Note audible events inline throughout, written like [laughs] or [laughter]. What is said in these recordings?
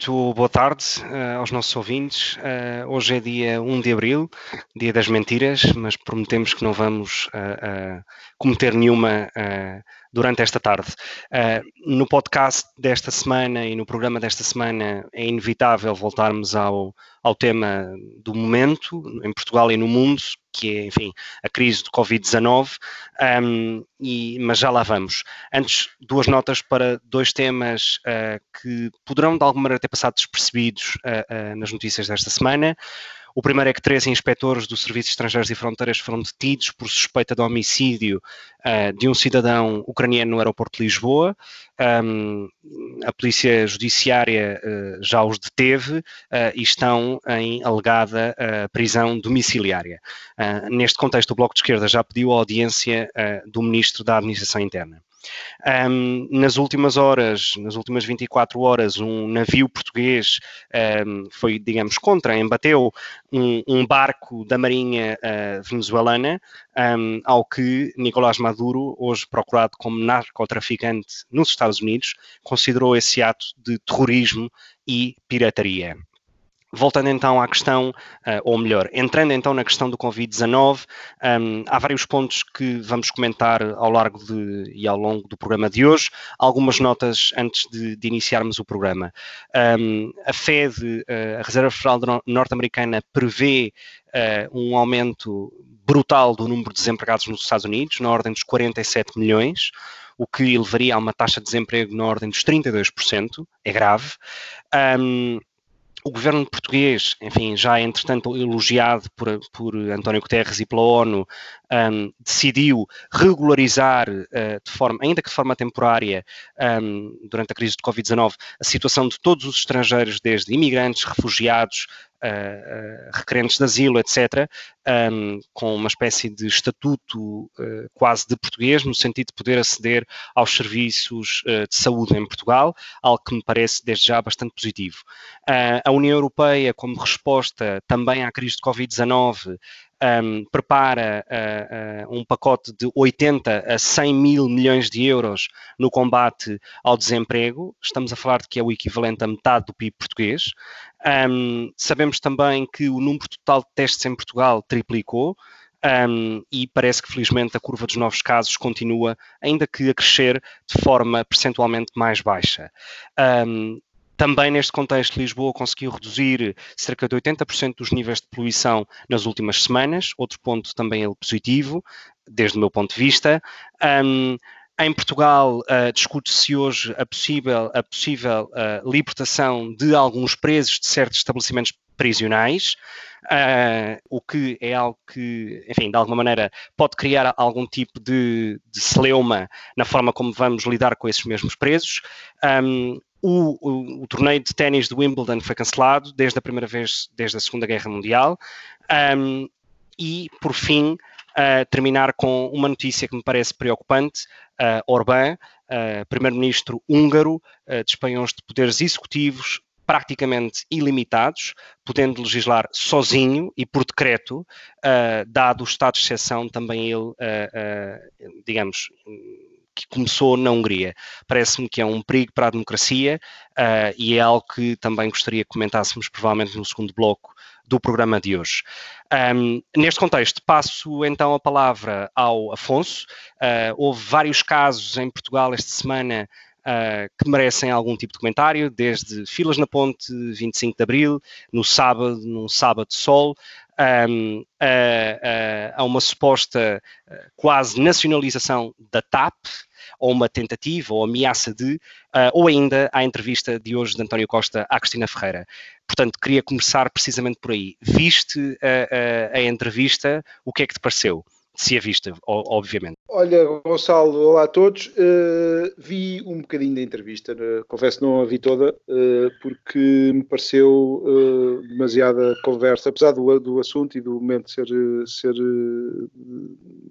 Muito boa tarde uh, aos nossos ouvintes. Uh, hoje é dia 1 de abril, dia das mentiras, mas prometemos que não vamos uh, cometer nenhuma durante esta tarde. no podcast desta semana e no programa desta semana é inevitável voltarmos ao, ao tema do momento em Portugal e no mundo, que é, enfim, a crise do Covid-19, um, mas já lá vamos. Antes, duas notas para dois temas uh, que poderão de alguma maneira ter passado despercebidos uh, uh, nas notícias desta semana. O primeiro é que três inspectores do Serviço Estrangeiros e Fronteiras foram detidos por suspeita de homicídio uh, de um cidadão ucraniano no aeroporto de Lisboa. Um, a Polícia Judiciária uh, já os deteve uh, e estão em alegada prisão domiciliária. neste contexto, o Bloco de Esquerda já pediu a audiência do Ministro da Administração Interna. Um, nas últimas horas, nas últimas 24 horas, um navio português um, foi, digamos, contra, embateu um, um barco da Marinha uh, venezuelana, ao que Nicolás Maduro, hoje procurado como narcotraficante nos Estados Unidos, considerou esse ato de terrorismo e pirataria. Voltando então à questão, uh, ou melhor, entrando então na questão do Covid-19, um, há vários pontos que vamos comentar ao largo de, e ao longo do programa de hoje. Algumas notas antes de, de iniciarmos o programa. Um, a Fed, uh, a Reserva Federal Norte-Americana, prevê uh, um aumento brutal do número de desempregados nos Estados Unidos, na ordem dos 47 milhões o que elevaria a uma taxa de desemprego na ordem dos 32%, é grave. Um, o governo português, enfim, já entretanto elogiado por, por António Guterres e pela ONU, um, decidiu regularizar, uh, de forma, ainda que de forma temporária, um, durante a crise de Covid-19, a situação de todos os estrangeiros, desde imigrantes, refugiados, uh, requerentes de asilo, etc., um, com uma espécie de estatuto uh, quase de português, no sentido de poder aceder aos serviços uh, de saúde em Portugal, algo que me parece desde já bastante positivo. a União Europeia, como resposta também à crise de Covid-19, um, prepara uh, uh, um pacote de 80 a 100 mil milhões de euros no combate ao desemprego. Estamos a falar de que é o equivalente a metade do PIB português. Um, sabemos também que o número total de testes em Portugal triplicou. Um, e parece que felizmente a curva dos novos casos continua, ainda que a crescer de forma percentualmente mais baixa. Um, também neste contexto, Lisboa conseguiu reduzir cerca de 80% dos níveis de poluição nas últimas semanas, outro ponto também ele positivo, desde o meu ponto de vista. Um, em Portugal, uh, discute-se hoje a possível, a possível uh, libertação de alguns presos de certos estabelecimentos prisionais, uh, o que é algo que, enfim, de alguma maneira pode criar algum tipo de, de celeuma na forma como vamos lidar com esses mesmos presos. Um, o, o, o, torneio de ténis de Wimbledon foi cancelado desde a primeira vez, desde a Segunda Guerra Mundial. Um, e, por fim, uh, terminar com uma notícia que me parece preocupante. Uh, Orbán, uh, primeiro-ministro húngaro, dispõe de poderes executivos praticamente ilimitados, podendo legislar sozinho e por decreto, dado o estado de exceção, também ele, digamos, que começou na Hungria. Parece-me que é um perigo para a democracia uh, e é algo que também gostaria que comentássemos provavelmente no segundo bloco do programa de hoje. Um, neste contexto, passo então a palavra ao Afonso. Uh, houve vários casos em Portugal esta semana Uh, que merecem algum tipo de comentário, desde filas na ponte 25 de Abril, no sábado, num sábado de sol, um, a, a, a, uma suposta quase nacionalização da TAP, ou uma tentativa ou ameaça de, uh, ou ainda à entrevista de hoje de António Costa à Cristina Ferreira. Portanto, queria começar precisamente por aí. Viste a, a entrevista, o que é que te pareceu? Se é vista, obviamente. Olha, Gonçalo, olá a todos. Uh, vi um bocadinho da entrevista, uh, confesso não a vi toda, uh, porque me pareceu demasiada conversa, apesar do, do assunto e do momento ser, ser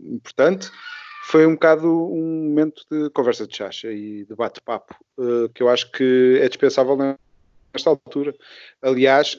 importante, foi um bocado um momento de conversa de chacha e de bate-papo, que eu acho que é dispensável nesta altura. Aliás,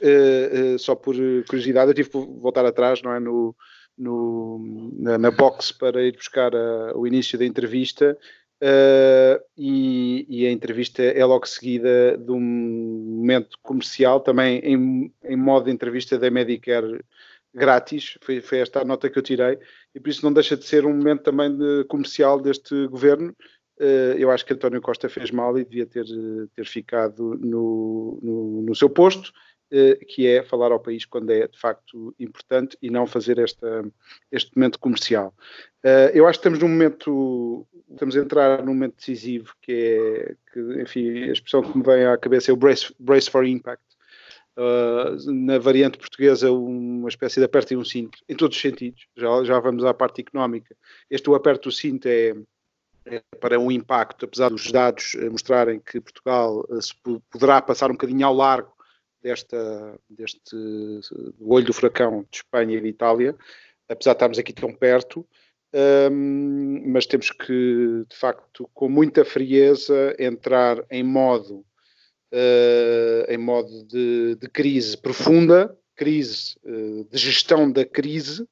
só por curiosidade, eu tive que voltar atrás, não é, no no, na, na, box para ir buscar a, o início da entrevista uh, e, e, a entrevista é logo seguida de um momento comercial, também em, em modo de entrevista da Medicare grátis, foi, foi, esta a nota que eu tirei, e por isso não deixa de ser um momento também de, comercial deste governo. Uh, eu acho que António Costa fez mal e devia ter, ter ficado no, no, no seu posto eh, que é falar ao país quando é de facto importante e não fazer esta, este momento comercial. Eh, eu acho que estamos num momento, estamos a entrar num momento decisivo que é, que, enfim, a expressão que me vem à cabeça é o brace, brace for impact. Uh, na variante portuguesa, uma espécie de aperto e um cinto, em todos os sentidos. Já, já vamos à parte económica. Este o aperto do cinto é, é para um impacto, apesar dos dados mostrarem que Portugal se poderá passar um bocadinho ao largo desta, deste olho do furacão de Espanha e de Itália, apesar de estarmos aqui tão perto, um, mas temos que, de facto, com muita frieza, entrar em modo, uh, em modo de, de, crise profunda, crise uh, de gestão da crise,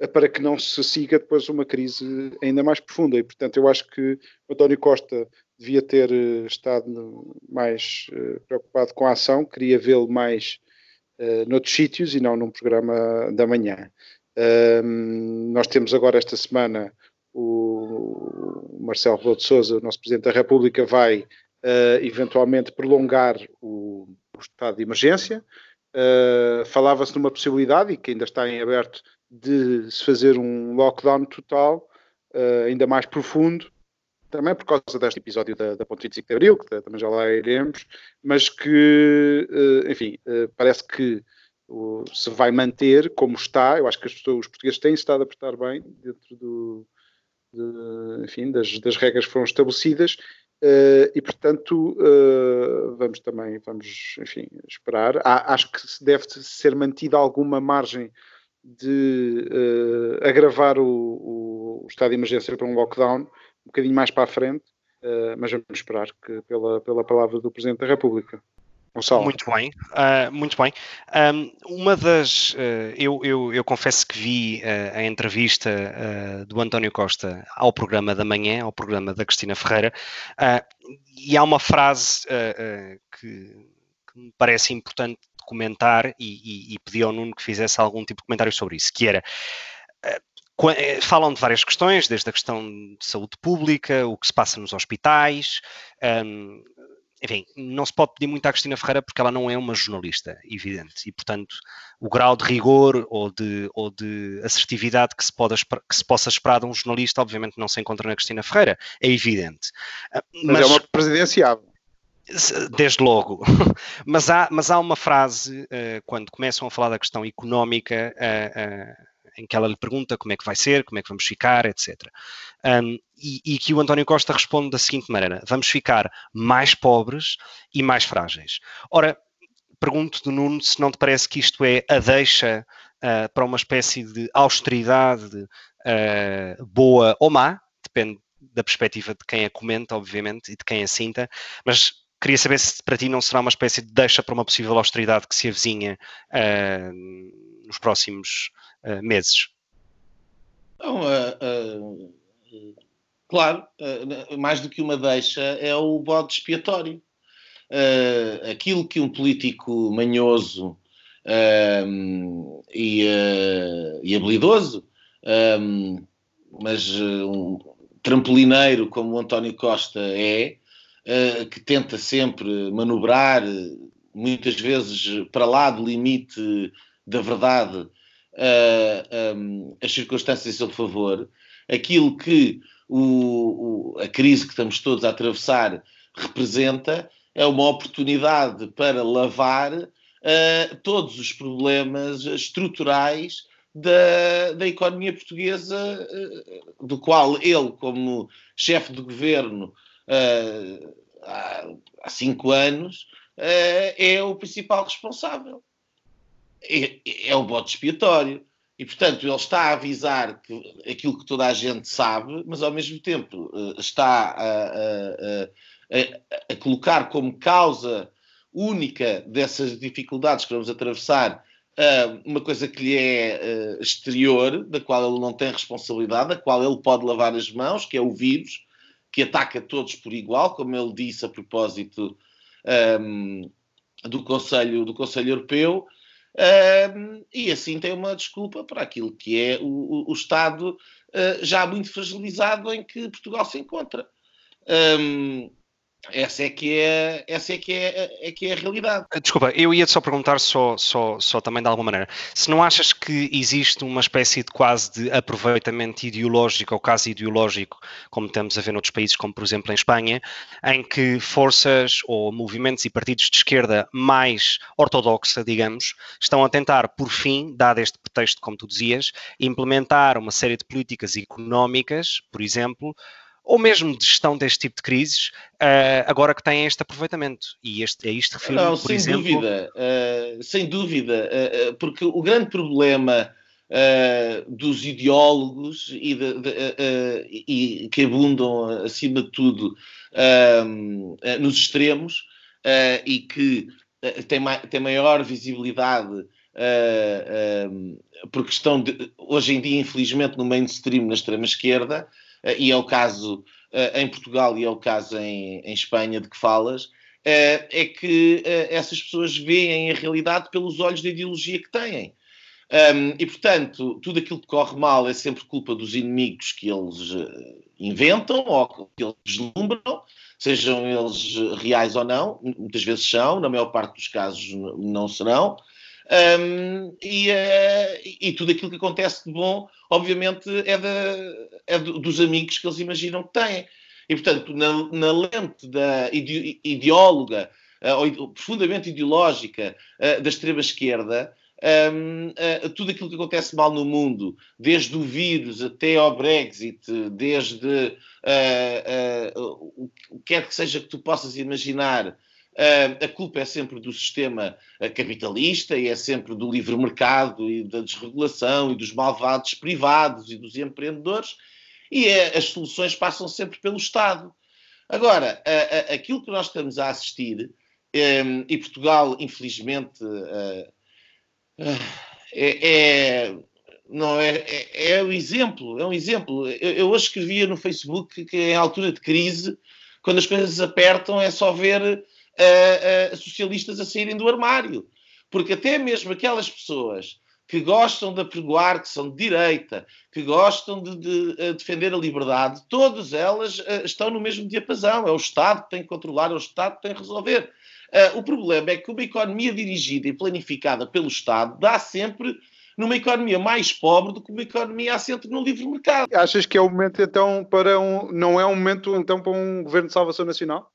uh, para que não se siga depois uma crise ainda mais profunda. E, portanto, eu acho que o António Costa devia ter eh, estado mais uh, preocupado com a ação, queria vê-lo mais uh, noutros sítios e não num programa da manhã. Uh, nós temos agora esta semana o Marcelo Rebelo de Sousa, o nosso Presidente da República, vai uh, eventualmente prolongar o, o, estado de emergência. Falava-se numa possibilidade, e que ainda está em aberto, de se fazer um lockdown total, ainda mais profundo, também por causa deste episódio da, da Ponte 25 de Abril, que também já lá iremos, mas que, eh, enfim, eh, parece que se vai manter como está. Eu acho que pessoas, os portugueses têm estado a apertar bem dentro do, de, enfim, das, das, regras que foram estabelecidas. Uh, e portanto vamos também vamos enfim esperar Há, acho que deve ser mantida alguma margem de agravar o, o, estado de emergência para um lockdown bocadinho mais para a frente, uh, mas vamos esperar que pela, pela palavra do Presidente da República. Gonçalo. Muito bem, uh, muito bem. Um, uma das. Uh, eu, eu, eu, confesso que vi uh, a entrevista do António Costa ao programa da manhã, ao programa da Cristina Ferreira, e há uma frase que, que, me parece importante comentar e, e, e pedi ao Nuno que fizesse algum tipo de comentário sobre isso, que era falam de várias questões, desde a questão de saúde pública, o que se passa nos hospitais. Um, enfim, não se pode pedir muito à Cristina Ferreira porque ela não é uma jornalista, evidente, e portanto o grau de rigor ou de, ou de assertividade que se, pode, que se possa esperar de um jornalista, obviamente não se encontra na Cristina Ferreira, é evidente. Mas, mas é uma presidenciável. Desde logo. [laughs] mas, há, mas há uma frase, uh, quando começam a falar da questão económica, uh, em que ela lhe pergunta como é que vai ser, como é que vamos ficar, etc. Um, e, e, que o António Costa responde da seguinte maneira: vamos ficar mais pobres e mais frágeis. Ora, pergunto do Nuno se não te parece que isto é a deixa uh, para uma espécie de austeridade uh, boa ou má, depende da perspectiva de quem a comenta, obviamente, e de quem a sinta, mas queria saber se para ti não será uma espécie de deixa para uma possível austeridade que se avizinha uh, nos próximos meses? Não, uh, claro, mais do que uma deixa, é o bode expiatório. aquilo que um político manhoso e, e, habilidoso, mas um trampolineiro como o António Costa é, que tenta sempre manobrar, muitas vezes para lá do limite da verdade, uh, as circunstâncias a seu favor, aquilo que o, o, a crise que estamos todos a atravessar representa é uma oportunidade para lavar uh, todos os problemas estruturais da, da economia portuguesa, uh, do qual ele, como chefe de governo uh, há, há, cinco anos, é o principal responsável. É, é o bote expiatório. E, portanto, ele está a avisar que, aquilo que toda a gente sabe, mas ao mesmo tempo está a, a, a, a colocar como causa única dessas dificuldades que vamos atravessar uh, uma coisa que lhe é uh, exterior, da qual ele não tem responsabilidade, da qual ele pode lavar as mãos, que é o vírus, que ataca todos por igual, como ele disse a propósito um, do, Conselho, do Conselho Europeu, e assim tem uma desculpa para aquilo que é o, o, o Estado uh, já muito fragilizado em que Portugal se encontra. Um, essa é que é, essa é que é, é que é a realidade. Desculpa, eu ia-te só perguntar só, só, só também de alguma maneira. Se não achas que existe uma espécie de quase de aproveitamento ideológico ou caso ideológico, como estamos a ver noutros países, como por exemplo em Espanha, em que forças ou movimentos e partidos de esquerda mais ortodoxa, digamos, estão a tentar, por fim, dado este pretexto, como tu dizias, implementar uma série de políticas económicas, por exemplo, ou mesmo de gestão deste tipo de crises, uh, agora que têm este aproveitamento. E este, é isto refiro Não, por sem exemplo... dúvida, uh, sem dúvida, uh, porque o grande problema dos ideólogos e, de, de, e, que abundam, acima de tudo, nos extremos e que têm, ma têm maior visibilidade porque estão, de, hoje em dia, infelizmente, no mainstream, na extrema-esquerda, e é o caso eh, em Portugal e é o caso em, em Espanha de que falas, eh, é que essas pessoas veem a realidade pelos olhos da ideologia que têm. e, portanto, tudo aquilo que corre mal é sempre culpa dos inimigos que eles inventam ou que eles vislumbram, sejam eles reais ou não, muitas vezes são, na maior parte dos casos não serão. Um, e, uh, e, tudo aquilo que acontece de bom, obviamente, é, é dos amigos que eles imaginam que têm. E, portanto, na, na lente da ide, ideóloga, uh, profundamente ideológica uh, da extrema-esquerda, um, tudo aquilo que acontece mal no mundo, desde o vírus até ao Brexit, desde o que quer que seja que tu possas imaginar, a culpa é sempre do sistema capitalista e é sempre do livre mercado e da desregulação e dos malvados privados e dos empreendedores e é, as soluções passam sempre pelo Estado. Agora, aquilo que nós estamos a assistir, ehm, e Portugal, infelizmente, eh, eh, é, é não é, é, é, um exemplo, é um exemplo. Eu, eu, hoje escrevia no Facebook que em altura de crise, quando as coisas apertam, é só ver uh, uh, socialistas a saírem do armário. Porque até mesmo aquelas pessoas que gostam de apregoar, que são de direita, que gostam de, de, de defender a liberdade, todas elas uh, estão no mesmo diapasão. É o Estado que tem que controlar, é o Estado que tem que resolver. Uh, o problema é que uma economia dirigida e planificada pelo Estado dá sempre numa economia mais pobre do que uma economia assente no livre mercado. Achas que é o momento então para um. não é um momento então para um governo de salvação nacional?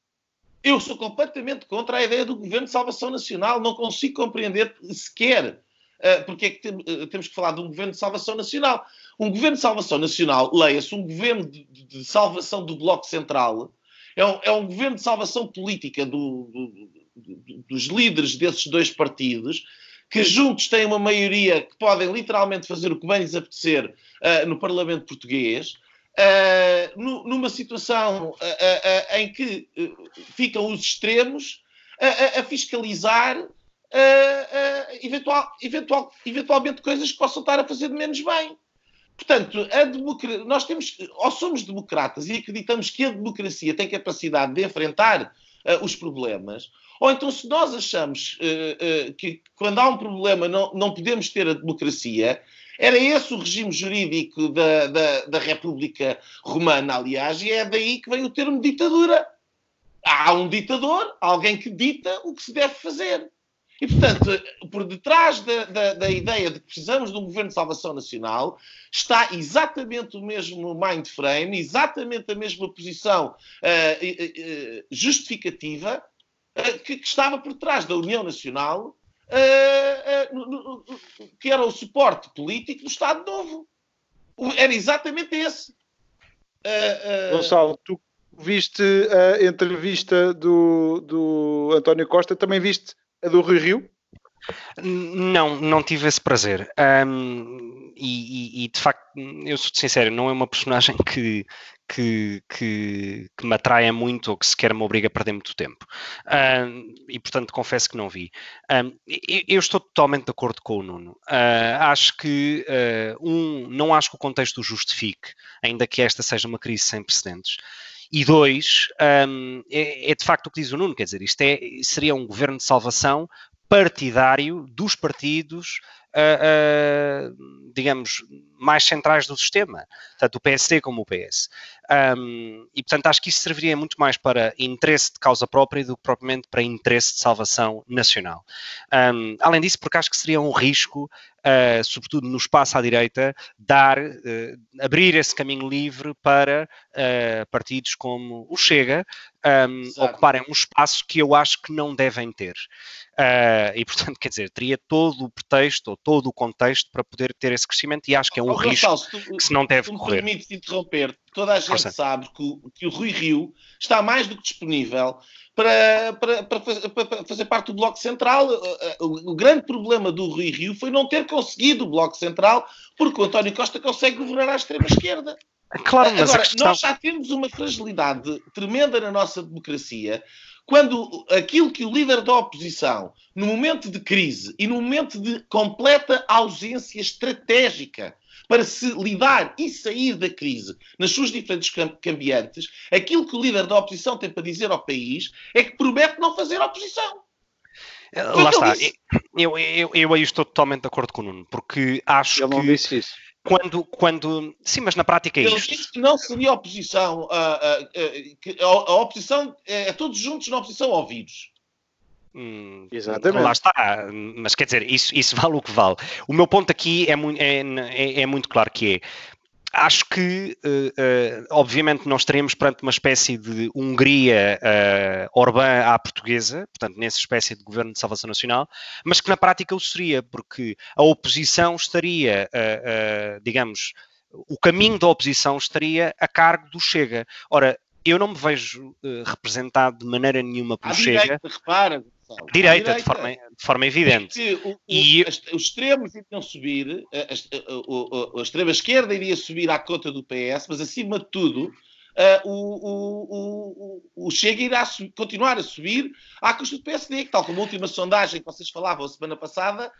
Eu sou completamente contra a ideia do Governo de Salvação Nacional, não consigo compreender sequer uh, porque é que uh, temos que falar de um Governo de Salvação Nacional. Um Governo de Salvação Nacional, leia-se, um Governo de, de, salvação do Bloco Central, é um, é um Governo de salvação política do, do, dos líderes desses dois partidos, que juntos têm uma maioria que podem literalmente fazer o que bem lhes apetecer uh, no Parlamento Português, uh, numa situação uh, uh, em que ficam os extremos a, fiscalizar eventual, eventual, eventualmente coisas que possam estar a fazer de menos bem. Portanto, nós temos, ou somos democratas e acreditamos que a democracia tem capacidade de enfrentar os problemas, ou então, se nós achamos uh, uh, que quando há um problema não, não podemos ter a democracia, era esse o regime jurídico da, da, da República Romana, aliás, e é daí que vem o termo ditadura. Há um ditador, alguém que dita o que se deve fazer. E, portanto, por detrás da, da, da, ideia de que precisamos de um governo de salvação nacional, está exatamente o mesmo mind frame, exatamente a mesma posição uh, uh, justificativa uh, que, que, estava por trás da União Nacional uh, uh, que era o suporte político do Estado Novo. Era exatamente esse. Gonçalo, tu viste a entrevista do, do António Costa, também viste a do Rui Rio? Não, não tive esse prazer. Um, e, e, de facto, eu sou sincero, não é uma personagem [laughs] que, que, que, que me atraia muito ou que sequer me obriga a perder muito tempo. E portanto, confesso que não vi. Eu, estou totalmente de acordo com o Nuno. Uh, acho que, uh, um, não acho que o contexto o justifique, ainda que esta seja uma crise sem precedentes. E dois, um, é, é, de facto o que diz o Nuno, quer dizer, isto é, seria um governo de salvação partidário dos partidos, uh, digamos, mais centrais do sistema, tanto o PSD como o PS. Um, e, portanto, acho que isso serviria muito mais para interesse de causa própria do que propriamente para interesse de salvação nacional. Um, além disso, porque acho que seria um risco, uh, sobretudo no espaço à direita, dar, uh, abrir esse caminho livre para uh, partidos como o Chega um, ocuparem um espaço que eu acho que não devem ter. e, portanto, quer dizer, teria todo o pretexto ou todo o contexto para poder ter esse crescimento e acho que é um oh, risco tu, que se não deve tu correr. Permites interromper, toda a gente Força. sabe que o, que o Rui Rio está mais do que disponível para, para, para, fazer, para, fazer parte do Bloco Central. O, o, grande problema do Rui Rio foi não ter conseguido o Bloco Central, porque o António Costa consegue governar à extrema-esquerda. Claro, mas Agora, questão... nós já temos uma fragilidade tremenda na nossa democracia quando aquilo que o líder da oposição, no momento de crise e no momento de completa ausência estratégica para se lidar e sair da crise nas suas diferentes cambiantes, aquilo que o líder da oposição tem para dizer ao país é que promete não fazer oposição. Eh, lá está. Eu, eu, eu aí estou totalmente de acordo com o Nuno, porque acho Ele que. não disse isso. Quando, quando, sim, mas na prática é Ele isto. disse que não seria oposição, a, a, a, a oposição é, é todos juntos na oposição ao vírus. Hum, Exatamente. Lá está, mas quer dizer, isso, isso vale o que vale. O meu ponto aqui é, é, é, é muito claro que é, acho que, uh, uh, obviamente, nós estaremos perante uma espécie de Hungria uh, Orbán à portuguesa, portanto, nessa espécie de governo de salvação nacional, mas que na prática o seria, porque a oposição estaria, digamos, o caminho da oposição estaria a cargo do Chega. Ora, eu não me vejo representado de maneira nenhuma pelo Chega. Direita, repara, Direita, de forma, de forma evidente. O, o, e... os extremos iriam subir, a, a, a, a extrema-esquerda iria subir à conta do PS, mas acima de tudo, o, o, o, Chega irá continuar a subir à custa do PSD, que tal como a última sondagem que vocês falavam a semana passada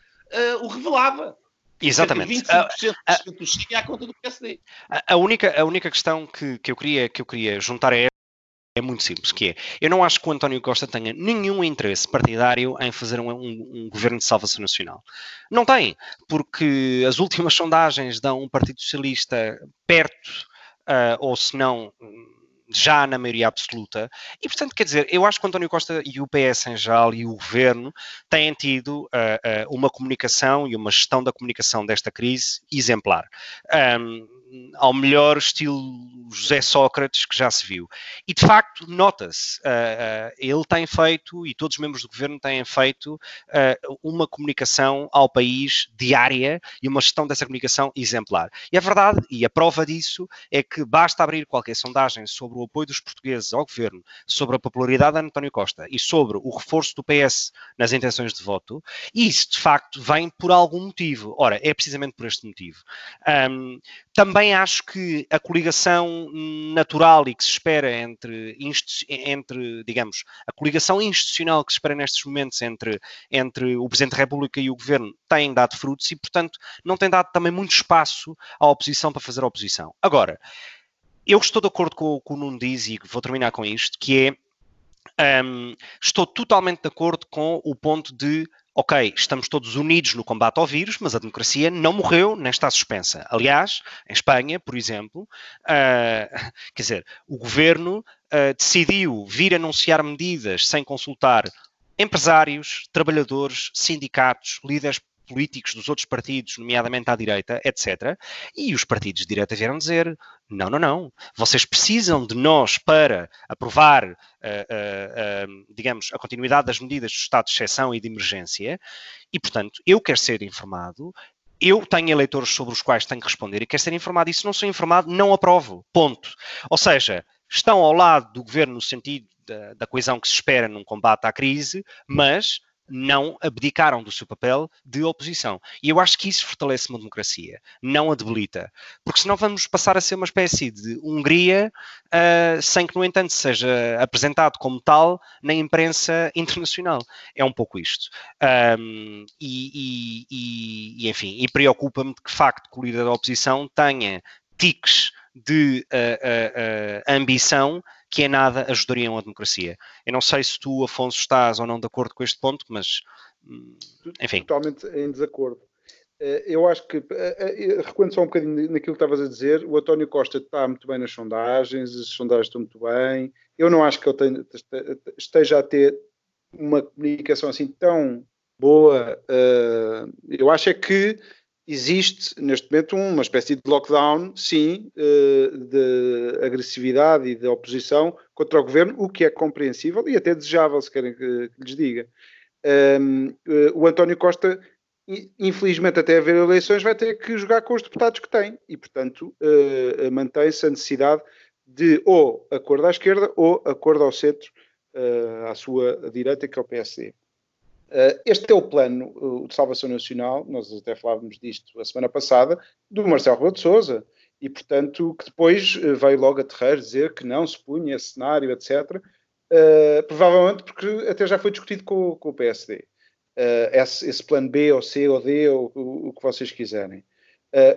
o revelava. Exatamente. 25% uh, do Chega à conta do PSD. A, única, a única questão que, que, eu queria, que eu queria juntar a é muito simples, que é, eu não acho que o António Costa tenha nenhum interesse partidário em fazer um, um, um, governo de salvação nacional. Não tem, porque as últimas sondagens dão um Partido Socialista perto, uh, ou se não, já na maioria absoluta, e portanto, quer dizer, eu acho que o António Costa e o PS em geral e o governo têm tido uh, uh, uma comunicação e uma gestão da comunicação desta crise exemplar. Um, ao melhor estilo José Sócrates que já se viu. E de facto, nota-se, uh, uh, ele tem feito, e todos os membros do governo têm feito, uh, uma comunicação ao país diária e uma gestão dessa comunicação exemplar. E a verdade, e a prova disso, é que basta abrir qualquer sondagem sobre o apoio dos portugueses ao governo, sobre a popularidade de António Costa e sobre o reforço do PS nas intenções de voto, e isso de facto vem por algum motivo. Ora, é precisamente por este motivo. Um, também acho que a coligação natural e que se espera entre, entre digamos, a coligação institucional que se espera nestes momentos entre, entre o Presidente da República e o Governo tem dado frutos e, portanto, não tem dado também muito espaço à oposição para fazer oposição. Agora, eu estou de acordo com o que o Nuno diz e vou terminar com isto, que é, um, estou totalmente de acordo com o ponto de ok, estamos todos unidos no combate ao vírus, mas a democracia não morreu nem está suspensa. Aliás, em Espanha, por exemplo, uh, [laughs] quer dizer, o governo uh, decidiu vir anunciar medidas sem consultar empresários, trabalhadores, sindicatos, líderes políticos dos outros partidos, nomeadamente à direita, etc. E os partidos de direita vieram dizer: não, não, não, vocês precisam de nós para aprovar, uh, uh, uh, digamos, a continuidade das medidas do estado de exceção e de emergência, e, portanto, eu quero ser informado, eu tenho eleitores sobre os quais tenho que responder e quero ser informado. E se não sou informado, não aprovo. Ponto. Ou seja, estão ao lado do governo no sentido da, da coesão que se espera num combate à crise, mas não abdicaram do seu papel de oposição. E eu acho que isso fortalece uma democracia, não a debilita. Porque senão vamos passar a ser uma espécie de Hungria, uh, sem que, no entanto, seja apresentado como tal na imprensa internacional. É um pouco isto. Um, e, e, e, enfim, e preocupa-me de que, de facto, que o líder da oposição tenha tiques de uh, uh, ambição que em nada ajudariam a democracia. Eu não sei se tu, Afonso, estás ou não de acordo com este ponto, mas hum, enfim. Totalmente em desacordo. Eh, eu acho que, recuando só um bocadinho naquilo que estavas a dizer, o António Costa está muito bem nas sondagens, as sondagens estão muito bem. Eu não acho que ele esteja a ter uma comunicação assim tão boa. Eu acho é que existe neste momento uma espécie de lockdown, sim, eh, de agressividade e de oposição contra o governo, o que é compreensível e até desejável, se querem que, lhes diga. Ehm, eh, o António Costa, infelizmente, até haver eleições, vai ter que jogar com os deputados que tem e, portanto, eh, mantém-se a necessidade de ou acordo à esquerda ou acordo ao centro, à sua direita, que é o PSD. Uh, este é o plano uh, de salvação nacional, nós até falávamos disto a semana passada, do Marcelo Rebelo de Sousa, e portanto que depois uh, veio logo a terreiro dizer que não se punha esse cenário, etc. provavelmente porque até já foi discutido com, com o PSD. Esse, esse, plano B ou C ou D, ou o, o que vocês quiserem.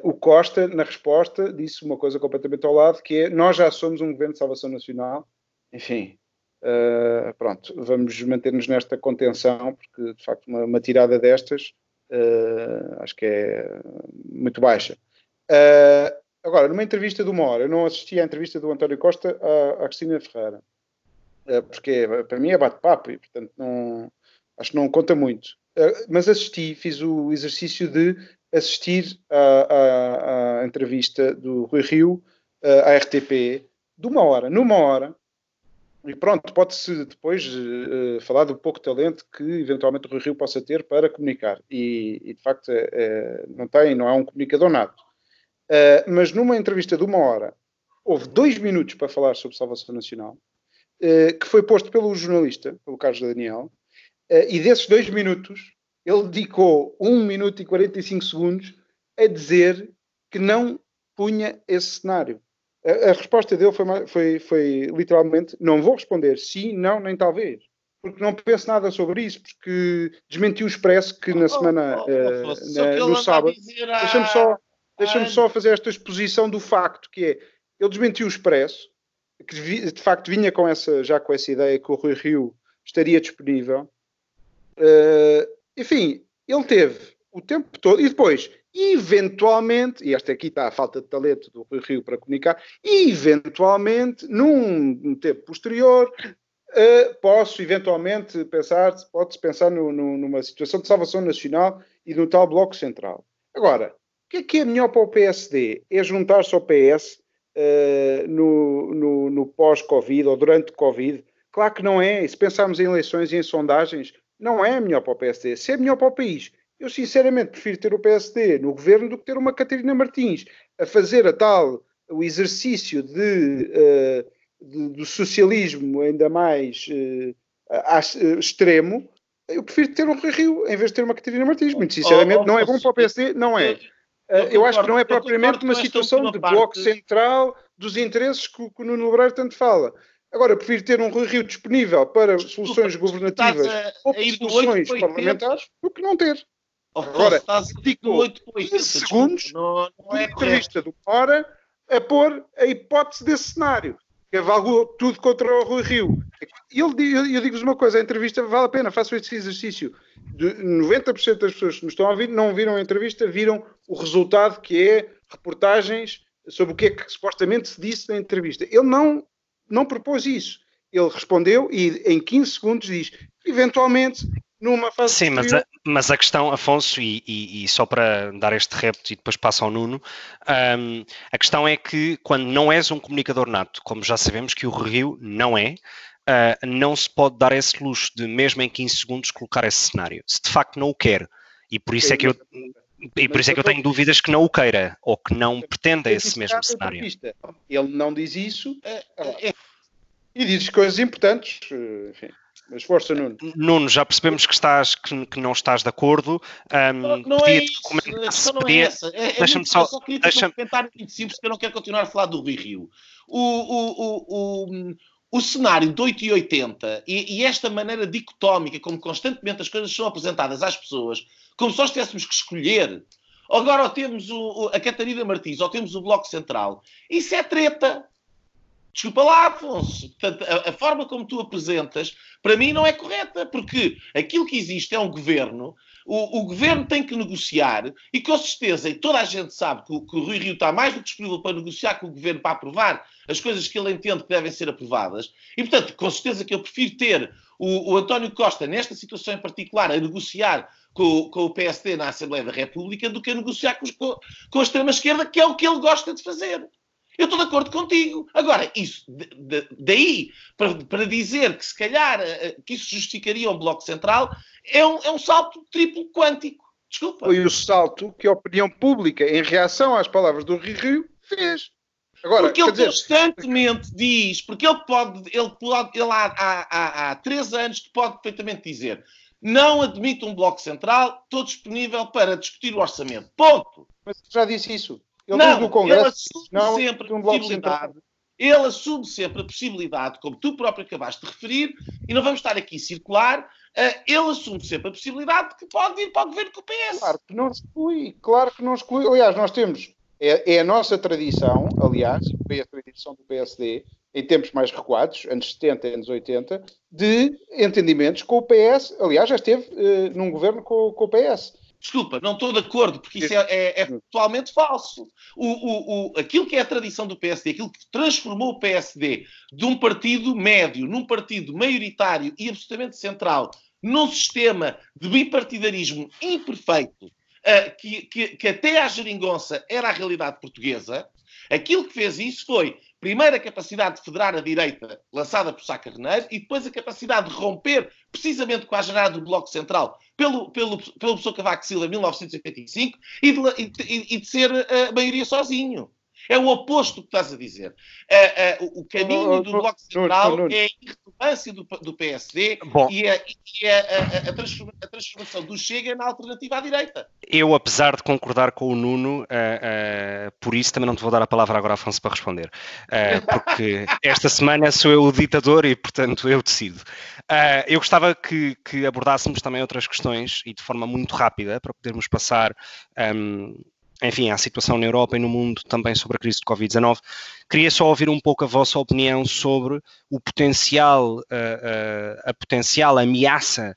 o Costa, na resposta, disse uma coisa completamente ao lado, que é nós já somos um governo de salvação nacional, enfim, Uh, pronto, vamos manter-nos nesta contenção, porque de facto uma, uma tirada destas uh, acho que é muito baixa. Uh, agora, numa entrevista de uma hora, eu não assisti à entrevista do António Costa à, à Cristina Ferreira, porque para mim é bate-papo e portanto não, acho que não conta muito. mas assisti, fiz o exercício de assistir à, à, à entrevista do Rui Rio à RTP de uma hora. Numa hora, e pronto, pode-se depois uh, falar do pouco talento que eventualmente o Rui Rio possa ter para comunicar. E, e de facto uh, não tem, não é um comunicador nato. Uh, mas numa entrevista de uma hora, houve dois minutos para falar sobre salvação nacional, que foi posto pelo jornalista, pelo Carlos Daniel, e desses dois minutos, ele dedicou 1 minuto e 45 segundos a dizer que não punha esse cenário. A, a resposta dele foi, foi, foi literalmente: não vou responder sim, não, nem talvez porque não penso nada sobre isso, porque desmentiu o expresso que na oh, semana, oh, oh, uh, na, no sábado. Deixa-me só, deixa só fazer esta exposição do facto que é ele desmentiu o expresso, que de facto vinha com essa, já com essa ideia que o Rui Rio estaria disponível. Uh, enfim, ele teve o tempo todo, e depois eventualmente, e esta aqui está a falta de talento do Rui Rio para comunicar, eventualmente, num tempo posterior, uh, posso eventualmente pensar, pode-se pensar no, no, numa situação de salvação nacional e no tal Bloco Central. Agora, o que é que é melhor para o PSD? É juntar-se ao PS uh, eh, no, no, no pós-Covid ou durante Covid? Claro que não é. E se pensarmos em eleições e em sondagens, não é melhor para o PSD. Se é melhor para o país, eu, sinceramente, prefiro ter o PSD no governo do que ter uma Catarina Martins a fazer a tal o exercício de, uh, de do socialismo ainda mais uh, extremo. Eu prefiro ter um Rui Rio em vez de ter uma Catarina Martins. Muito sinceramente, oh, oh, não é bom para o PSD, não é. Eu, eu acho que não é propriamente uma situação de bloco central dos interesses que, que o Nuno Lebreiro tanto fala. Agora, prefiro ter um Rui Rio disponível para soluções governativas ou soluções parlamentares do que não ter. Agora, estás dedicou 8 15 segundos não, não é entrevista do Hora a pôr a hipótese desse cenário. Que valeu tudo contra o Rui Rio. Ele, eu, eu digo-vos uma coisa, a entrevista vale a pena, façam esse exercício. De 90% das pessoas que nos estão a ouvir não viram a entrevista, viram o resultado que é reportagens sobre o que é que supostamente se disse na entrevista. Ele não, não propôs isso. Ele respondeu e em 15 segundos diz, eventualmente numa fase Sim, mas a, mas a questão, Afonso, e, e, e, só para dar este repto e depois passo ao Nuno, um, a questão é que quando não és um comunicador nato, como já sabemos que o Rio não é, uh, não se pode dar esse luxo de, mesmo em 15 segundos, colocar esse cenário. Se de facto não o quer, e por isso é que eu. E por isso é que eu tenho dúvidas que não o queira ou que não pretenda esse mesmo cenário. Ele não diz isso é, é, e diz coisas importantes. Enfim. Mas força, Nuno. Nuno, já percebemos que, estás, que, que não estás de acordo. Um, não, não é isso. A não é essa. É, é Deixa-me só. só queria deixa um comentário muito simples, porque eu não quero continuar a falar do Rui Rio. O, o, o, o, o cenário de 8 e 80 e, e, esta maneira dicotómica, como constantemente as coisas são apresentadas às pessoas, como se nós tivéssemos que escolher. Agora ou temos o, a Catarina Martins ou temos o Bloco Central. Isso é treta. Desculpa lá, Afonso. Portanto, a, a, forma como tu apresentas, para mim, não é correta, porque aquilo que existe é um governo, o, o governo tem que negociar, e com certeza, e toda a gente sabe que, que o Rui Rio está mais do que disponível para negociar com o governo para aprovar as coisas que ele entende que devem ser aprovadas, e portanto, com certeza que eu prefiro ter o, o António Costa, nesta situação em particular, a negociar com, com, o PSD na Assembleia da República do que a negociar com, com, com a extrema-esquerda, que é o que ele gosta de fazer. Eu estou de acordo contigo. Agora, isso, de, de, daí para, para, dizer que se calhar eh, eh, que isso justificaria um bloco central, é um, é um salto triplo quântico. Desculpa. Foi o salto que a opinião pública, em reação às palavras do Rio Rio, fez. Agora, porque ele dizer... constantemente diz, porque ele pode, ele pode, ele há, há, há, há três anos que pode perfeitamente dizer não admite um bloco central, estou disponível para discutir o orçamento. Ponto. Mas já disse isso. Ele não, no Congresso, ele assume não, sempre a possibilidade. Ele assume sempre a possibilidade, como tu próprio acabaste de referir, e não vamos estar aqui a circular, uh, ele assume sempre a possibilidade de que pode vir para o governo com o PS. Claro que não exclui, claro que não exclui. Aliás, nós temos, é, é a nossa tradição, aliás, foi a tradição do PSD, em tempos mais recuados, anos 70, anos 80, de entendimentos com o PS. Aliás, já esteve uh, num governo com, com o PS. Desculpa, não estou de acordo, porque isso é, é, é totalmente falso. O, o, o, aquilo que é a tradição do PSD, aquilo que transformou o PSD de um partido médio num partido maioritário e absolutamente central, num sistema de bipartidarismo imperfeito, uh, que, que, que até à geringonça era a realidade portuguesa, aquilo que fez isso foi Primeiro, a capacidade de federar a direita lançada por Sá Carneiro e depois a capacidade de romper, precisamente com a jornada do Bloco Central, pelo, pelo, pelo professor Cavaco Silva em 1985 e de, e, e de ser a maioria sozinho. É o oposto do que estás a dizer. Uh, uh, o caminho oh, do Bloco Central é a irrelevância do, do PSD Bom, e, a, e a, a, a, transforma, a, transformação do Chega na alternativa à direita. Eu, apesar de concordar com o Nuno, uh, por isso também não te vou dar a palavra agora, Afonso, para responder. porque esta semana sou eu o ditador e, portanto, eu decido. eu gostava que, que, abordássemos também outras questões e de forma muito rápida para podermos passar. Um, enfim, à situação na Europa e no mundo também sobre a crise de Covid-19. Queria só ouvir um pouco a vossa opinião sobre o potencial, uh, uh, a potencial ameaça,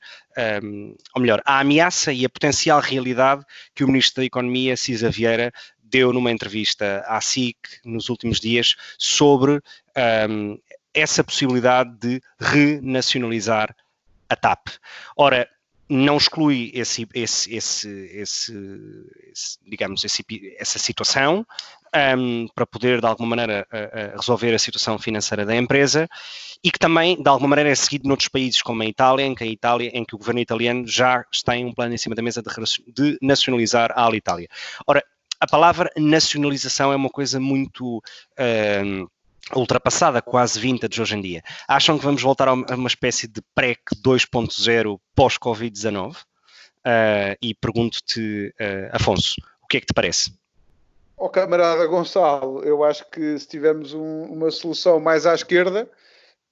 um, ou melhor, a ameaça e a potencial realidade que o Ministro da Economia, Cisa Vieira, deu numa entrevista à SIC nos últimos dias sobre um, essa possibilidade de renacionalizar a TAP. Ora, não exclui esse, esse, esse, esse digamos, essa situação um, para poder, de alguma maneira, uh, uh, resolver a situação financeira da empresa e que também, de alguma maneira, é seguido noutros países, como a Itália, em que, a Itália, em que o governo italiano já tem um plano em cima da mesa de, de nacionalizar a Alitalia. Ora, a palavra nacionalização é uma coisa muito... Um, ultrapassada, quase vintage hoje em dia. Acham que vamos voltar a uma espécie de PREC 2.0 pós-Covid-19? Uh, e pergunto-te, uh, Afonso, o que é que te parece? Oh, camarada Gonçalo, eu acho que se tivermos um, uma solução mais à esquerda,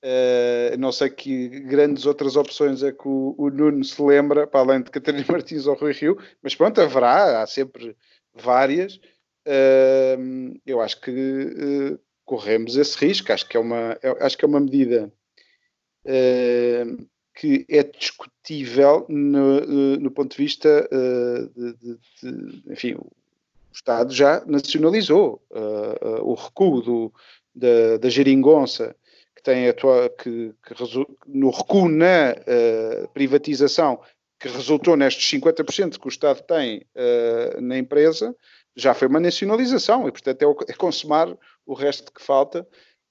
uh, não sei que grandes outras opções é que o, o, Nuno se lembra, para além de Catarina [laughs] Martins ou Rui Rio, mas pronto, haverá, há sempre várias. eu acho que corremos esse risco. Acho que é uma, é, acho que é uma medida uh, que é discutível no, uh, no ponto de vista uh, de, de, de, enfim, o Estado já nacionalizou o recuo do, da, da geringonça que tem atua, que, que no recuo na privatização que resultou nestes 50% que o Estado tem uh, na empresa, já foi uma nacionalização e, portanto, é, o, é consumar o resto que falta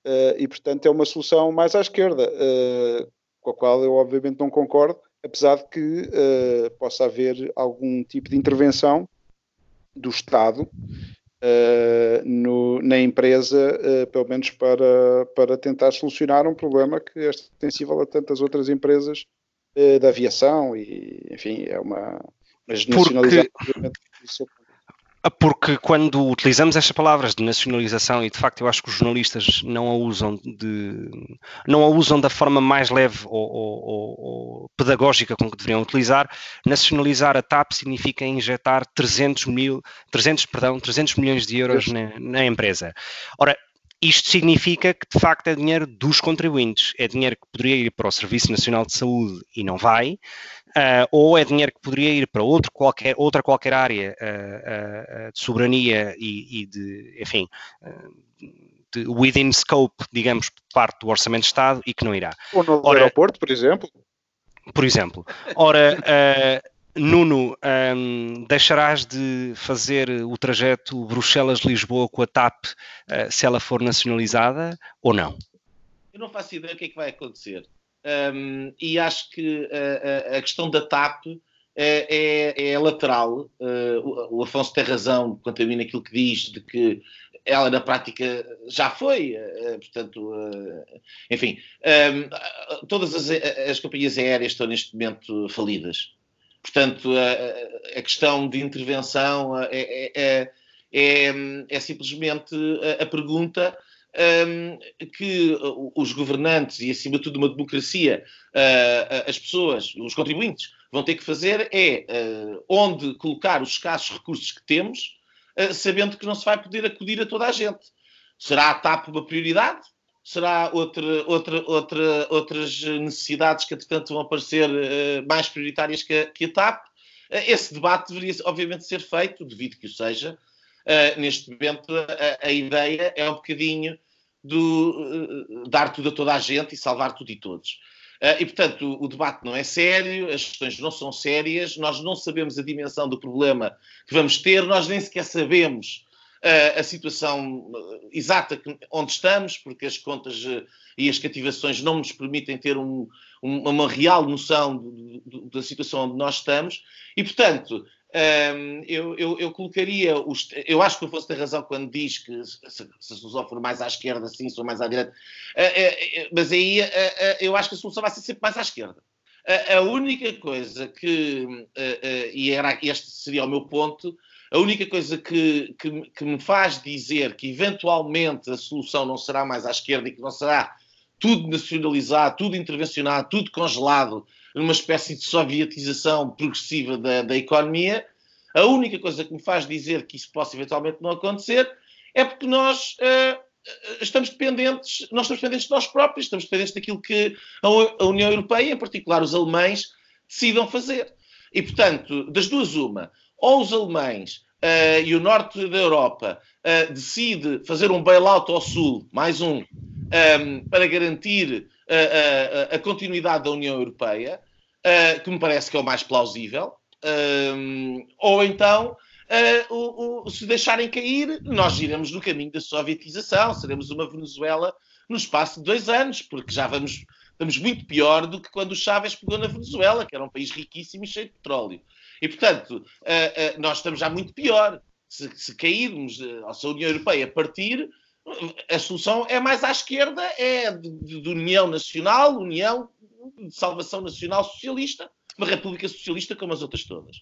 uh, e, portanto, é uma solução mais à esquerda, uh, com a qual eu, obviamente, não concordo, apesar de que possa haver algum tipo de intervenção do Estado Uh, no, na empresa, uh, pelo menos para, para tentar solucionar um problema que é extensível a tantas outras empresas uh, da aviação e, enfim, é uma... Mas nacionalizar. Porque quando utilizamos estas palavras de nacionalização, e de facto eu acho que os jornalistas não a usam, de, não a usam da forma mais leve ou, ou, ou, pedagógica com que deveriam utilizar, nacionalizar a TAP significa injetar 300, mil, 300, perdão, 300 milhões de euros na, na empresa. Ora, isto significa que, de facto, é dinheiro dos contribuintes. É dinheiro que poderia ir para o Serviço Nacional de Saúde e não vai, uh, ou é dinheiro que poderia ir para outro qualquer, outra qualquer área uh, uh, de soberania e, e, de, enfim, de within scope, digamos, parte do Orçamento de Estado e que não irá. Ou no Ora, aeroporto, por exemplo? Por exemplo. Ora, Nuno, um, deixarás de fazer o trajeto Bruxelas-Lisboa com a TAP uh, se ela for nacionalizada ou não? Eu não faço ideia do que é que vai acontecer. Um, e acho que a, a, questão da TAP é, é, é lateral. Uh, o, Afonso tem razão quanto a mim naquilo que diz de que ela na prática já foi, portanto, enfim, um, todas as, as companhias aéreas estão neste momento falidas. Portanto, a, a questão de intervenção é, é, é, é, é simplesmente a, a pergunta um, que os governantes e, acima de tudo, uma democracia, uh, as pessoas, os contribuintes, vão ter que fazer é uh, onde colocar os escassos recursos que temos, uh, sabendo que não se vai poder acudir a toda a gente. Será a TAP uma prioridade? Será outra, outra, outra, outras necessidades que, entretanto, vão aparecer uh, mais prioritárias que a, que a TAP. Uh, esse debate deveria, obviamente, ser feito, devido que o seja. Uh, neste momento, a, a, ideia é um bocadinho do dar tudo a toda a gente e salvar tudo e todos. e, portanto, o, o, debate não é sério, as questões não são sérias, nós não sabemos a dimensão do problema que vamos ter, nós nem sequer sabemos a situação eh, exata onde estamos, porque as contas eh, e as cativações não nos permitem ter um, uma real noção da situação onde nós estamos, e portanto. Ehm, eu, eu, eu, colocaria, os, eu acho que o Afonso tem razão quando diz que se, a solução for mais à esquerda, sim, for mais à direita, uh, mas aí eu acho que a solução vai ser sempre mais à esquerda. a única coisa que, e era, este seria o meu ponto, a única coisa que, que, que, me faz dizer que eventualmente a solução não será mais à esquerda e que não será tudo nacionalizado, tudo intervencionado, tudo congelado, numa espécie de sovietização progressiva da, da economia, a única coisa que me faz dizer que isso possa eventualmente não acontecer é porque nós uh, estamos dependentes, nós estamos dependentes de nós próprios, estamos dependentes daquilo que a União Europeia, em particular os alemães, decidam fazer. E, portanto, das duas, uma, ou os alemães uh, e o norte da Europa uh, decide fazer um bailout ao sul, mais um, um ehm, para garantir a, a, continuidade da União Europeia, uh, que me parece que é o mais plausível, um, ehm, ou então Uh, o, o, se deixarem cair, nós iremos no caminho da sovietização, seremos uma Venezuela no espaço de dois anos, porque já vamos, estamos muito pior do que quando o Chávez pegou na Venezuela, que era um país riquíssimo e cheio de petróleo. E, portanto, uh, uh, nós estamos já muito pior. Se, se cairmos, uh, se a União Europeia partir, a solução é mais à esquerda, é de, de, União Nacional, União de Salvação Nacional Socialista, uma República Socialista como as outras todas.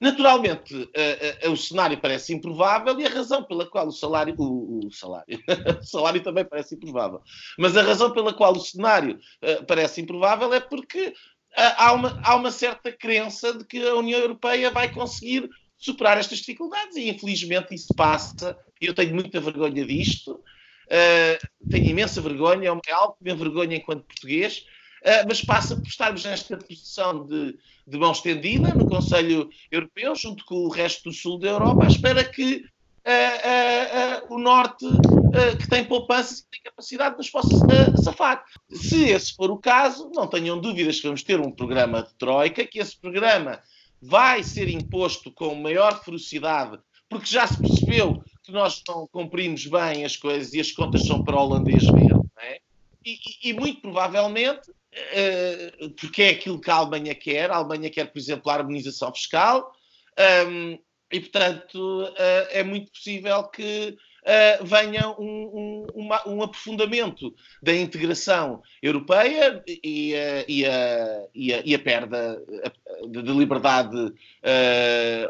Naturalmente, uh, uh, o cenário parece improvável e a razão pela qual o salário. O, o salário. [laughs] o salário também parece improvável. Mas a razão pela qual o cenário uh, parece improvável é porque há uma, há uma certa crença de que a União Europeia vai conseguir superar estas dificuldades e infelizmente isso passa. Eu tenho muita vergonha disto, uh, tenho imensa vergonha, é algo que me envergonha enquanto português, uh, mas passa por estarmos nesta posição de, de mão estendida no Conselho Europeu, junto com o resto do sul da Europa, à espera que uh, o Norte uh, que tem poupanças e que tem capacidade de nos possa uh, safar. Se esse for o caso, não tenham dúvidas que vamos ter um programa de troika, que esse programa vai ser imposto com maior ferocidade, porque já se percebeu que nós não cumprimos bem as coisas e as contas são para o holandês ver, é? e, e, muito provavelmente, uh, porque é aquilo que a Alemanha quer, a Alemanha quer, por exemplo, a harmonização fiscal, um, e portanto uh, é muito possível que uh, venha um, um, uma, um, aprofundamento da integração europeia e, uh, e, a, e, a, e a, perda de, de liberdade uh,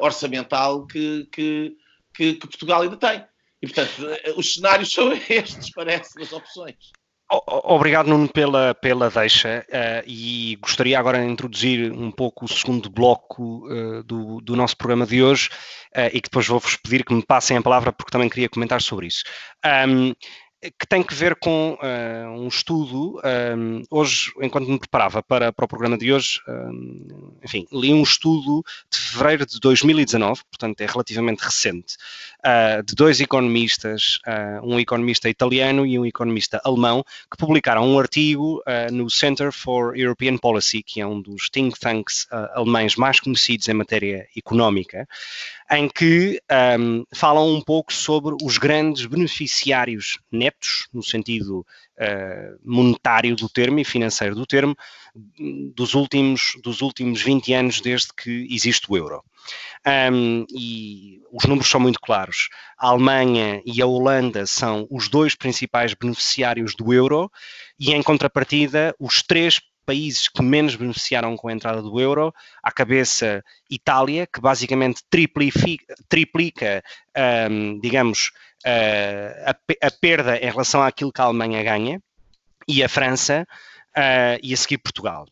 orçamental que, que, que, que, Portugal ainda tem. E, portanto, os cenários [laughs] são estes, parece, as opções. Obrigado, Nuno, pela, pela deixa uh, e gostaria agora de introduzir um pouco o segundo bloco uh, do, do nosso programa de hoje uh, e que depois vou-vos pedir que me passem a palavra porque também queria comentar sobre isso. Um, que tem que ver com uh, um estudo. Um, hoje, enquanto me preparava para, para o programa de hoje, um, enfim, li um estudo de fevereiro de 2019, portanto é relativamente recente, uh, de dois economistas, uh, um economista italiano e um economista alemão, que publicaram um artigo no Center for European Policy, que é um dos think tanks alemães mais conhecidos em matéria económica, em que um, falam um pouco sobre os grandes beneficiários netos, no sentido uh, monetário do termo e financeiro do termo, dos últimos, dos últimos 20 anos desde que existe o euro. Um, e os números são muito claros. A Alemanha e a Holanda são os dois principais beneficiários do euro, e em contrapartida, os três países que menos beneficiaram com a entrada do euro, à cabeça Itália, que basicamente triplica, um, digamos, a, a, perda em relação àquilo que a Alemanha ganha, e a França, uh, e a seguir Portugal.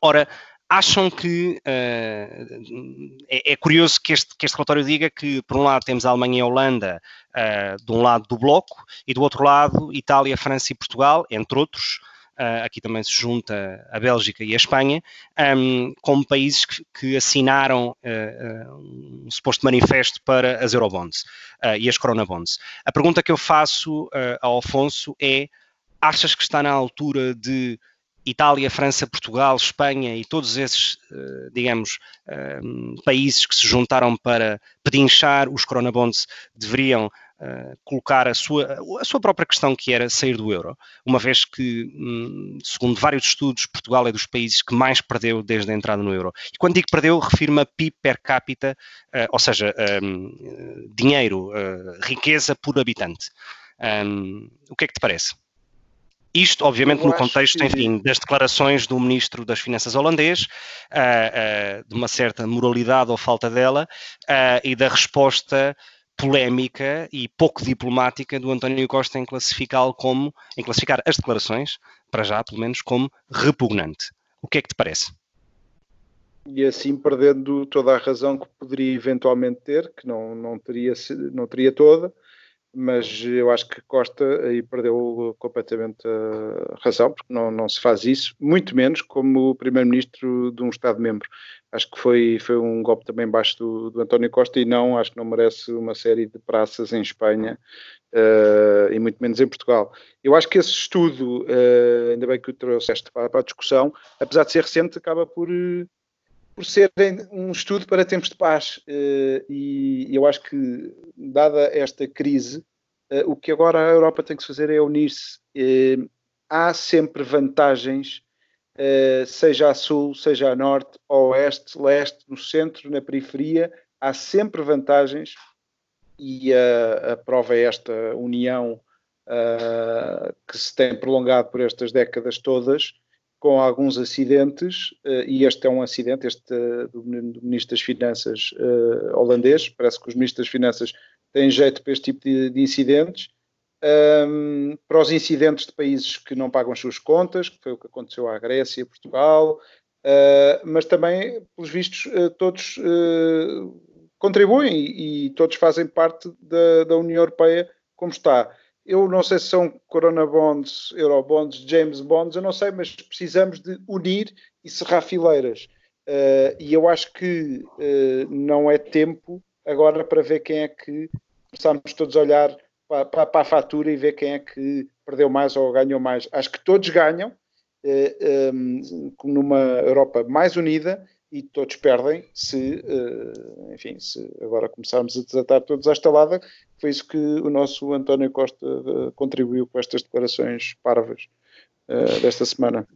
Ora, acham que uh, é, é, curioso que este, que este, relatório diga que, por um lado, temos a Alemanha e a Holanda uh, de um lado do bloco e do outro lado Itália, França e Portugal, entre outros, aqui também se junta a Bélgica e a Espanha, um, como países que, que assinaram uh, um suposto manifesto para as Eurobonds e as Corona Bonds. A pergunta que eu faço ao Afonso é: achas que está na altura de Itália, França, Portugal, Espanha e todos esses, digamos, países que se juntaram para pedinchar os coronabonds deveriam colocar a sua, a sua própria questão, que era sair do euro, uma vez que, hum, segundo vários estudos, Portugal é dos países que mais perdeu desde a entrada no euro. E quando digo perdeu, refiro-me a PIB per capita, uh, ou seja, um, dinheiro, uh, riqueza por habitante. Um, o que é que te parece? Isto, obviamente, no contexto, que... enfim, das declarações do ministro das Finanças holandês, uh, uh, de uma certa moralidade ou falta dela, uh, e da resposta polémica e pouco diplomática do António Costa em classificá-lo como, em classificar as declarações, para já pelo menos, como repugnante. O que é que te parece? E assim perdendo toda a razão que poderia eventualmente ter, que não, não, teria, não teria toda, mas eu acho que Costa aí perdeu completamente a razão, porque não, não se faz isso, muito menos como primeiro-ministro de um Estado-membro. Acho que foi, foi um golpe também baixo do, do, António Costa e não, acho que não merece uma série de praças em Espanha uh, e muito menos em Portugal. Eu acho que esse estudo, uh, ainda bem que o trouxeste para, para a discussão, apesar de ser recente, acaba por, por ser um estudo para tempos de paz. Uh, e eu acho que, dada esta crise, uh, o que agora a Europa tem que fazer é unir-se. Uh, há sempre vantagens, seja a sul, seja a norte, oeste, leste, no centro, na periferia, há sempre vantagens e a, a prova é esta união que se tem prolongado por estas décadas todas com alguns acidentes, uh, e este é um acidente, este uh, do, Ministro das Finanças uh, holandês, parece que os Ministros das Finanças têm jeito para este tipo de, de incidentes, um, para os incidentes de países que não pagam as suas contas, que foi o que aconteceu à Grécia, Portugal, mas também, pelos vistos, todos contribuem e, e, todos fazem parte da, da União Europeia como está eu não sei se são Corona Bonds, Eurobonds, James Bonds, eu não sei, mas precisamos de unir e serrar fileiras. Uh, e eu acho que uh, não é tempo agora para ver quem é que começamos todos a olhar para, para, para, a fatura e ver quem é que perdeu mais ou ganhou mais. Acho que todos ganham eh, eh, numa Europa mais unida e todos perdem se, eh, enfim, se agora começarmos a desatar todos à estalada. Foi isso que o nosso António Costa eh, contribuiu com estas declarações parvas eh, desta semana.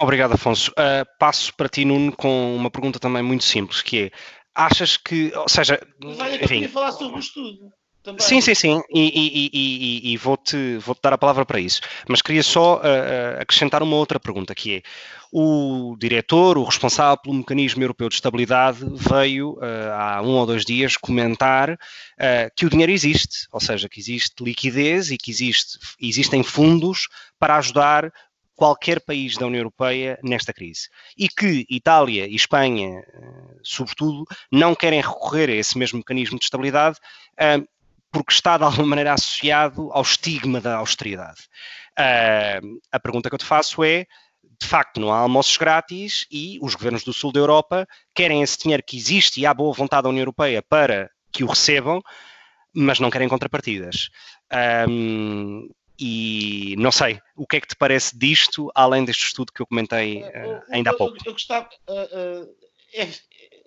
Obrigado, Afonso. Uh, passo para ti, Nuno, com uma pergunta também muito simples, que é, achas que, ou seja... Mas olha, enfim, eu falar sobre o estudo. Também. Sim, sim, sim, e, e, e, e vou-te vou -te dar a palavra para isso. Mas queria só uh, acrescentar uma outra pergunta, que é, o diretor, o responsável pelo Mecanismo Europeu de Estabilidade, veio uh, há um ou dois dias comentar uh, que o dinheiro existe, ou seja, que existe liquidez e que existe, existem fundos para ajudar qualquer país da União Europeia nesta crise. E que Itália e Espanha, sobretudo, não querem recorrer a esse mesmo mecanismo de estabilidade porque está de alguma maneira associado ao estigma da austeridade. Uh, a pergunta que eu te faço é: de facto, não há almoços grátis e os governos do sul da Europa querem esse dinheiro que existe e há boa vontade da União Europeia para que o recebam, mas não querem contrapartidas. Um, e não sei, o que é que te parece disto, além deste estudo que eu comentei uh, ainda há pouco? Eu, eu gostava, uh, é,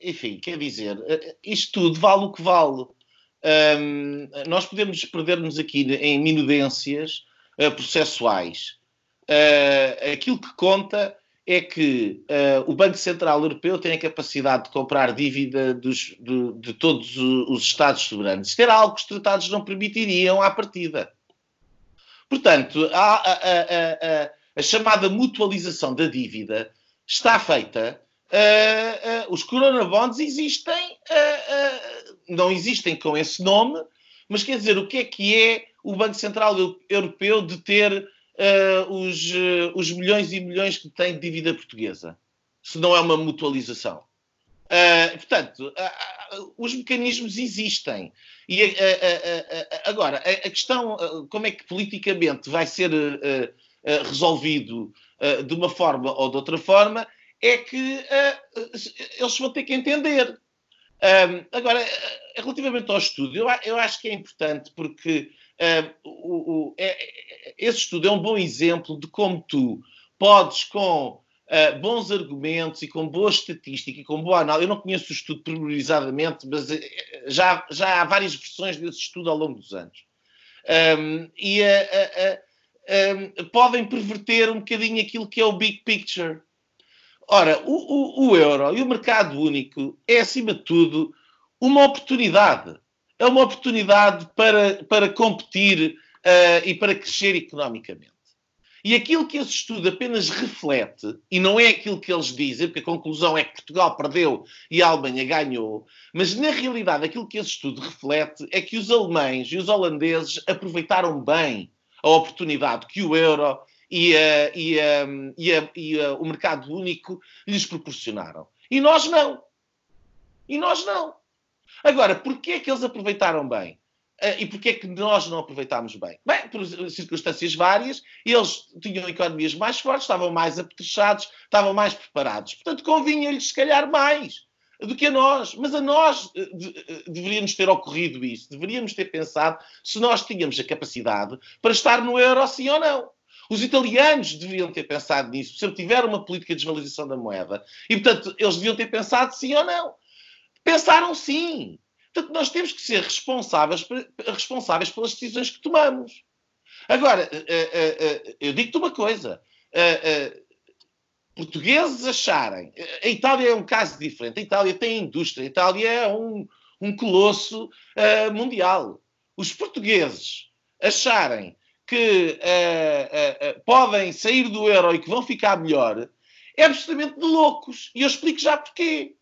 enfim, quer dizer, isto tudo vale o que vale. Um, nós podemos perder-nos aqui em minudências uh, processuais. Uh, aquilo que conta é que uh, o Banco Central Europeu tem a capacidade de comprar dívida dos, de, de, todos os Estados soberanos. Isto era algo que os tratados não permitiriam à partida. Portanto, a, a, a, a chamada mutualização da dívida está feita. os Corona Bonds existem não existem com esse nome, mas quer dizer, o que é que é o Banco Central Europeu de ter uh, os, uh, os milhões e milhões que tem de dívida portuguesa? Se não é uma mutualização. Uh, portanto, os mecanismos existem. E agora, a, questão, como é que politicamente vai ser resolvido de uma forma ou de outra forma, é que eles vão ter que entender. Um, agora, eh, relativamente ao estudo, eu, eu, acho que é importante porque o, o, é, é, esse estudo é um bom exemplo de como tu podes, com uh, bons argumentos e com boa estatística e com boa análise, eu não conheço o estudo priorizadamente, mas uh, já, já há várias versões desse estudo ao longo dos anos. Um, e uh, podem perverter um bocadinho aquilo que é o big picture. Ora, o, o, o euro e o mercado único é, acima de tudo, uma oportunidade. É uma oportunidade para, para competir uh, e para crescer economicamente. E aquilo que esse estudo apenas reflete, e não é aquilo que eles dizem, porque a conclusão é que Portugal perdeu e a Alemanha ganhou, mas na realidade aquilo que esse estudo reflete é que os alemães e os holandeses aproveitaram bem a oportunidade que o euro e, uh, e, uh, e, uh, e o mercado único lhes proporcionaram. E nós não. E nós não. Agora, porquê é que eles aproveitaram bem? e porquê é que nós não aproveitámos bem? Bem, por circunstâncias várias, eles tinham economias mais fortes, estavam mais apetrechados, estavam mais preparados. Portanto, convinha-lhes, se calhar, mais do que a nós. Mas a nós deveríamos ter ocorrido isso. Deveríamos ter pensado se nós tínhamos a capacidade para estar no euro, sim ou não. Os italianos deviam ter pensado nisso, se tiver uma política de desvalorização da moeda. E, portanto, eles deviam ter pensado sim ou não. Pensaram sim. Portanto, nós temos que ser responsáveis, responsáveis pelas decisões que tomamos. Agora, eh, eh, eh, eu digo-te uma coisa. Portugueses acharem. A Itália é um caso diferente. A Itália tem indústria. A Itália é um, um colosso mundial. Os portugueses acharem que uh, uh, uh, podem sair do euro e que vão ficar melhor, é absolutamente de loucos. E eu explico já porquê.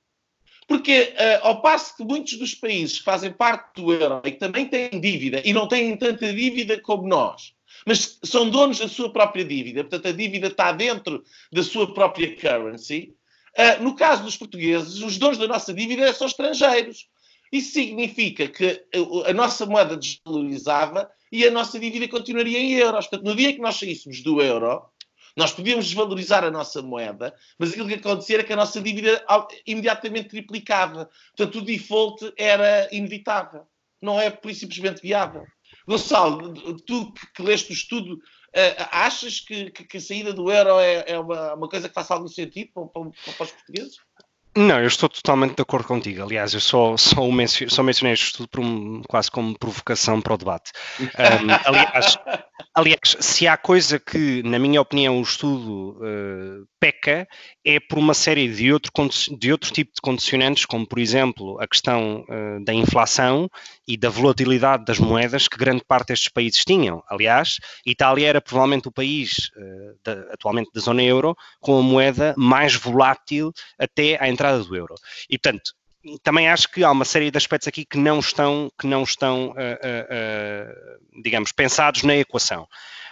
Porque, ao passo que muitos dos países que fazem parte do euro e que também têm dívida, e não têm tanta dívida como nós, mas são donos da sua própria dívida, portanto, a dívida está dentro da sua própria currency. no caso dos portugueses, os donos da nossa dívida são estrangeiros. Isso significa que a nossa moeda desvalorizava e a nossa dívida continuaria em euros. Portanto, no dia que nós saíssemos do euro, nós podíamos desvalorizar a nossa moeda, mas aquilo que acontecia era que a nossa dívida imediatamente triplicava. Portanto, o default era inevitável. Não é por simplesmente viável. Gonçalo, tu que leste o estudo, uh, achas que, que, que, a saída do euro é, é uma, uma, coisa que faça algum sentido para, para, para os portugueses? Não, eu estou totalmente de acordo contigo. Aliás, eu só, só, mencio, só mencionei isto tudo por um, quase como provocação para o debate. Um, aliás, aliás, se há coisa que, na minha opinião, o estudo uh, peca, é por uma série de outro, de outro tipo de condicionantes, como, por exemplo, a questão uh, da inflação e da volatilidade das moedas que grande parte destes países tinham. Aliás, Itália era provavelmente o país, uh, atualmente da zona euro, com a moeda mais volátil até à entrada do euro. E, portanto, também acho que há uma série de aspectos aqui que não estão, que não estão uh, digamos, pensados na equação.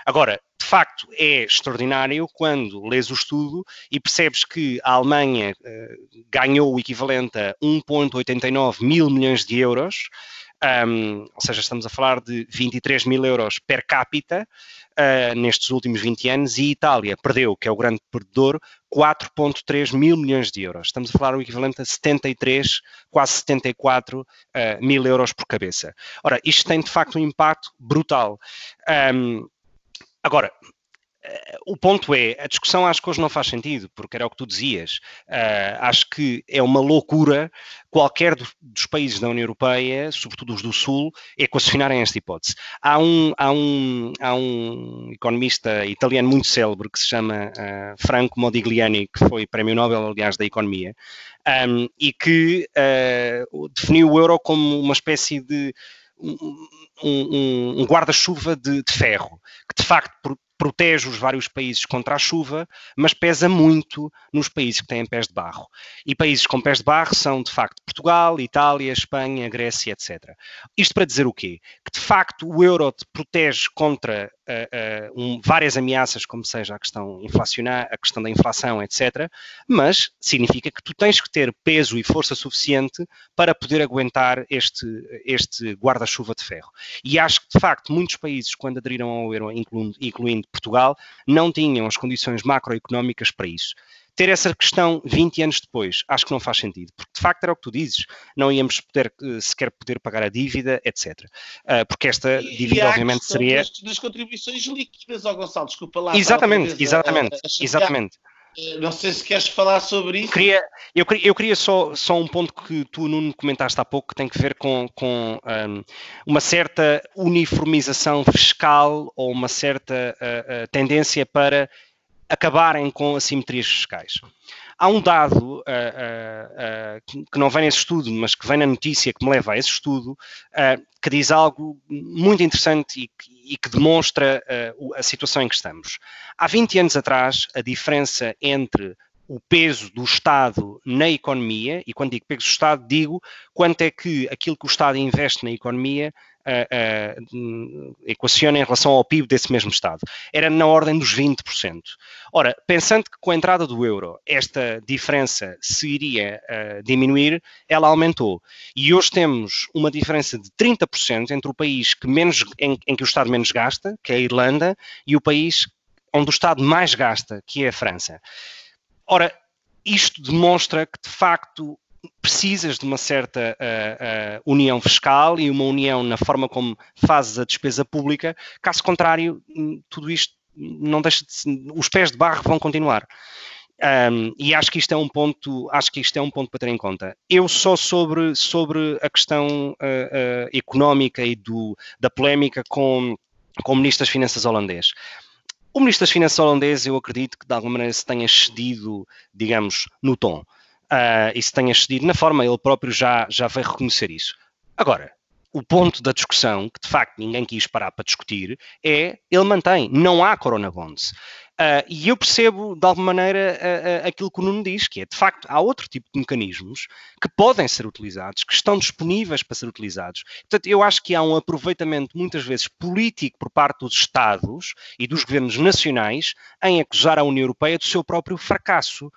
Agora, de facto, é extraordinário quando lês o estudo e percebes que a Alemanha ganhou o equivalente a 1,89 mil milhões de euros, um, ou seja, estamos a falar de 23 mil euros per capita, uh, nestes últimos 20 anos e Itália perdeu, que é o grande perdedor, 4,3 mil milhões de euros. Estamos a falar o equivalente a 73, quase 74 uh, mil euros por cabeça. Ora, isto tem de facto um impacto brutal. Um, agora, o ponto é, a discussão acho que hoje não faz sentido, porque era o que tu dizias. Uh, acho que é uma loucura qualquer do, dos países da União Europeia, sobretudo os do Sul, equacionarem esta hipótese. Há um, há um, há um economista italiano muito célebre que se chama uh, Franco Modigliani, que foi Prémio Nobel, aliás, da Economia, um, e que uh, definiu o euro como uma espécie de um, um, um guarda-chuva de, de, ferro, que de facto protege os vários países contra a chuva, mas pesa muito nos países que têm pés de barro. E países com pés de barro são, de facto, Portugal, Itália, Espanha, Grécia, etc. Isto para dizer o quê? Que, de facto, o euro te protege contra uh, uh, um, várias ameaças, como seja a questão inflacionar, a questão da inflação, etc. Mas significa que tu tens que ter peso e força suficiente para poder aguentar este, este guarda-chuva de ferro. E acho que, de facto, muitos países, quando aderiram ao euro, incluindo, incluindo Portugal, não tinham as condições macroeconómicas para isso ter essa questão 20 anos depois, acho que não faz sentido, porque de facto era o que tu dizes, não íamos poder, eh, sequer poder pagar a dívida, etc. Ah, porque esta dívida, e obviamente, seria. Das, das contribuições líquidas, ao Gonçalo, desculpa lá. Exatamente, exatamente, a, a exatamente. Não sei se queres falar sobre isso. Queria, eu, eu queria só, só um ponto que tu, Nuno, comentaste há pouco, que tem que ver com, com um, uma certa uniformização fiscal ou uma certa uh, uh, tendência para acabarem com assimetrias fiscais. Há um dado uh, uh, uh, que não vem nesse estudo, mas que vem na notícia que me leva a esse estudo, que diz algo muito interessante e que, e que demonstra a situação em que estamos. Há 20 anos atrás, a diferença entre o peso do Estado na economia, e quando digo peso do Estado, digo quanto é que aquilo que o Estado investe na economia uh, equaciona em relação ao PIB desse mesmo Estado. Era na ordem dos 20%. Ora, pensando que com a entrada do euro esta diferença se iria uh, diminuir, ela aumentou. E hoje temos uma diferença de 30% entre o país que menos, em, em que o Estado menos gasta, que é a Irlanda, e o país onde o Estado mais gasta, que é a França. Ora, isto demonstra que, de facto, precisas de uma certa uh, uh, união fiscal e uma união na forma como fazes a despesa pública, caso contrário, hum, tudo isto não deixa de, os pés de barro vão continuar. Um, e acho que isto é um ponto, acho que isto é um ponto para ter em conta. Eu só sobre, sobre a questão uh, económica e do, da polémica com, com o Ministro das Finanças holandês. O Ministro das Finanças holandês, eu acredito que de alguma maneira se tenha cedido, digamos, no tom uh, e se tenha cedido na forma, ele próprio já, já veio reconhecer isso. Agora, o ponto da discussão, que de facto ninguém quis parar para discutir, é ele mantém, não há Corona Bonds. Uh, e eu percebo, de alguma maneira, uh, uh, aquilo que o Nuno diz, que é, de facto, há outro tipo de mecanismos que podem ser utilizados, que estão disponíveis para ser utilizados. Portanto, eu acho que há um aproveitamento, muitas vezes, político por parte dos Estados e dos governos nacionais em acusar a União Europeia do seu próprio fracasso.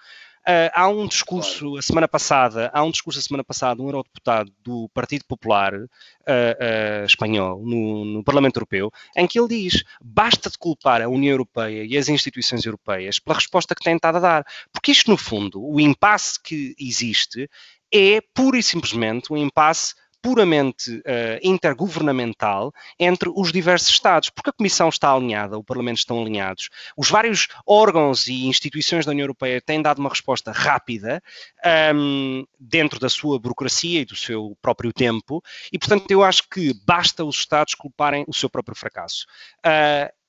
Uh, há um discurso a semana passada, há um discurso a semana passada, um eurodeputado do Partido Popular uh, uh, espanhol no, no, Parlamento Europeu, em que ele diz: basta de culpar a União Europeia e as instituições europeias pela resposta que têm estado a dar. Porque isto, no fundo, o impasse que existe é pura e simplesmente um impasse puramente uh, intergovernamental entre os diversos Estados, porque a Comissão está alinhada, o Parlamento estão alinhados, os vários órgãos e instituições da União Europeia têm dado uma resposta rápida um, dentro da sua burocracia e do seu próprio tempo, e portanto eu acho que basta os Estados culparem o seu próprio fracasso. Uh,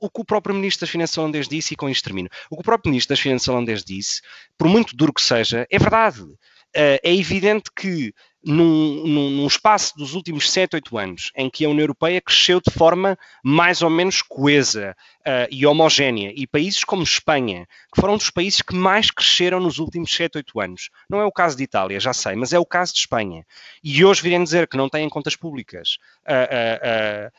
o que o próprio Ministro das Finanças holandês disse, e com isto termino, o que o próprio Ministro das Finanças holandês disse, por muito duro que seja, é verdade. Uh, é evidente que num, num, num, espaço dos últimos 7, 8 anos, em que a União Europeia cresceu de forma mais ou menos coesa uh, e homogénea, e países como Espanha, que foram dos países que mais cresceram nos últimos 7, 8 anos. Não é o caso de Itália, já sei, mas é o caso de Espanha. E hoje virem dizer que não têm contas públicas. Uh,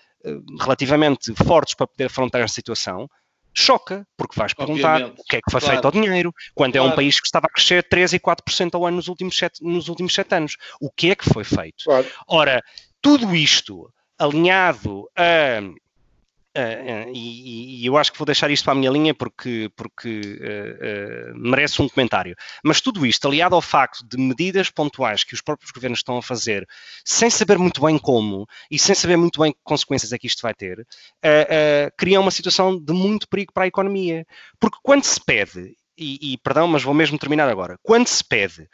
relativamente fortes para poder afrontar a situação, choca, porque vais perguntar Obviamente. o que é que foi claro. feito ao dinheiro, quando claro. é um país que estava a crescer 3 e 4% ao ano nos últimos 7, nos últimos 7 anos. O que é que foi feito? Claro. Ora, tudo isto alinhado a Uh, uh, e, e, eu acho que vou deixar isto para a minha linha porque, porque uh, merece um comentário. Mas tudo isto, aliado ao facto de medidas pontuais que os próprios governos estão a fazer, sem saber muito bem como e sem saber muito bem que consequências é que isto vai ter, cria uma situação de muito perigo para a economia. Porque quando se pede, e, e perdão, mas vou mesmo terminar agora, quando se pede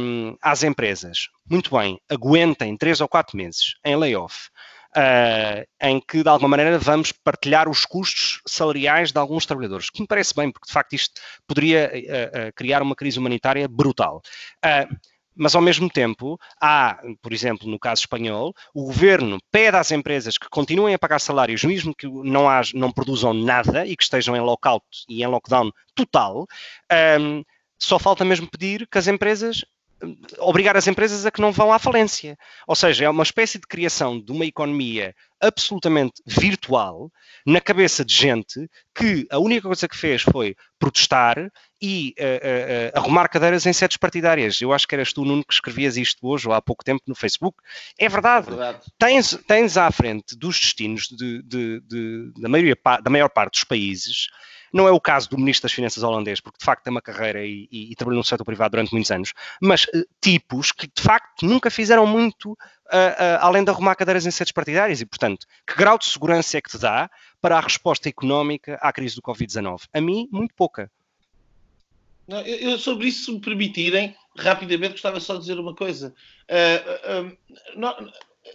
um, às empresas, muito bem, aguentem três ou quatro meses em layoff, uh, em que, de alguma maneira, vamos partilhar os custos salariais de alguns trabalhadores, que me parece bem, porque, de facto, isto poderia uh, criar uma crise humanitária brutal. mas ao mesmo tempo, há, por exemplo, no caso espanhol, o governo pede às empresas que continuem a pagar salários, mesmo que não, haja, não produzam nada e que estejam em lockout e em lockdown total. Um, só falta mesmo pedir que as empresas obrigar as empresas a que não vão à falência. Ou seja, é uma espécie de criação de uma economia absolutamente virtual na cabeça de gente que a única coisa que fez foi protestar e uh, uh, uh, arrumar cadeiras em sedes partidárias. Eu acho que eras tu, Nuno, que escrevias isto hoje ou há pouco tempo no Facebook. É verdade. É verdade. Tens, tens à frente dos destinos de, de, de, da, maioria, da maior parte dos países não é o caso do Ministro das Finanças holandês, porque de facto tem uma carreira e, e, e trabalhou no setor privado durante muitos anos, mas uh, tipos que de facto nunca fizeram muito uh, uh, além de arrumar cadeiras em sedes partidárias e, portanto, que grau de segurança é que te dá para a resposta económica à crise do Covid-19? A mim, muito pouca. Eu, sobre isso, se me permitirem, rapidamente gostava só de dizer uma coisa. Não,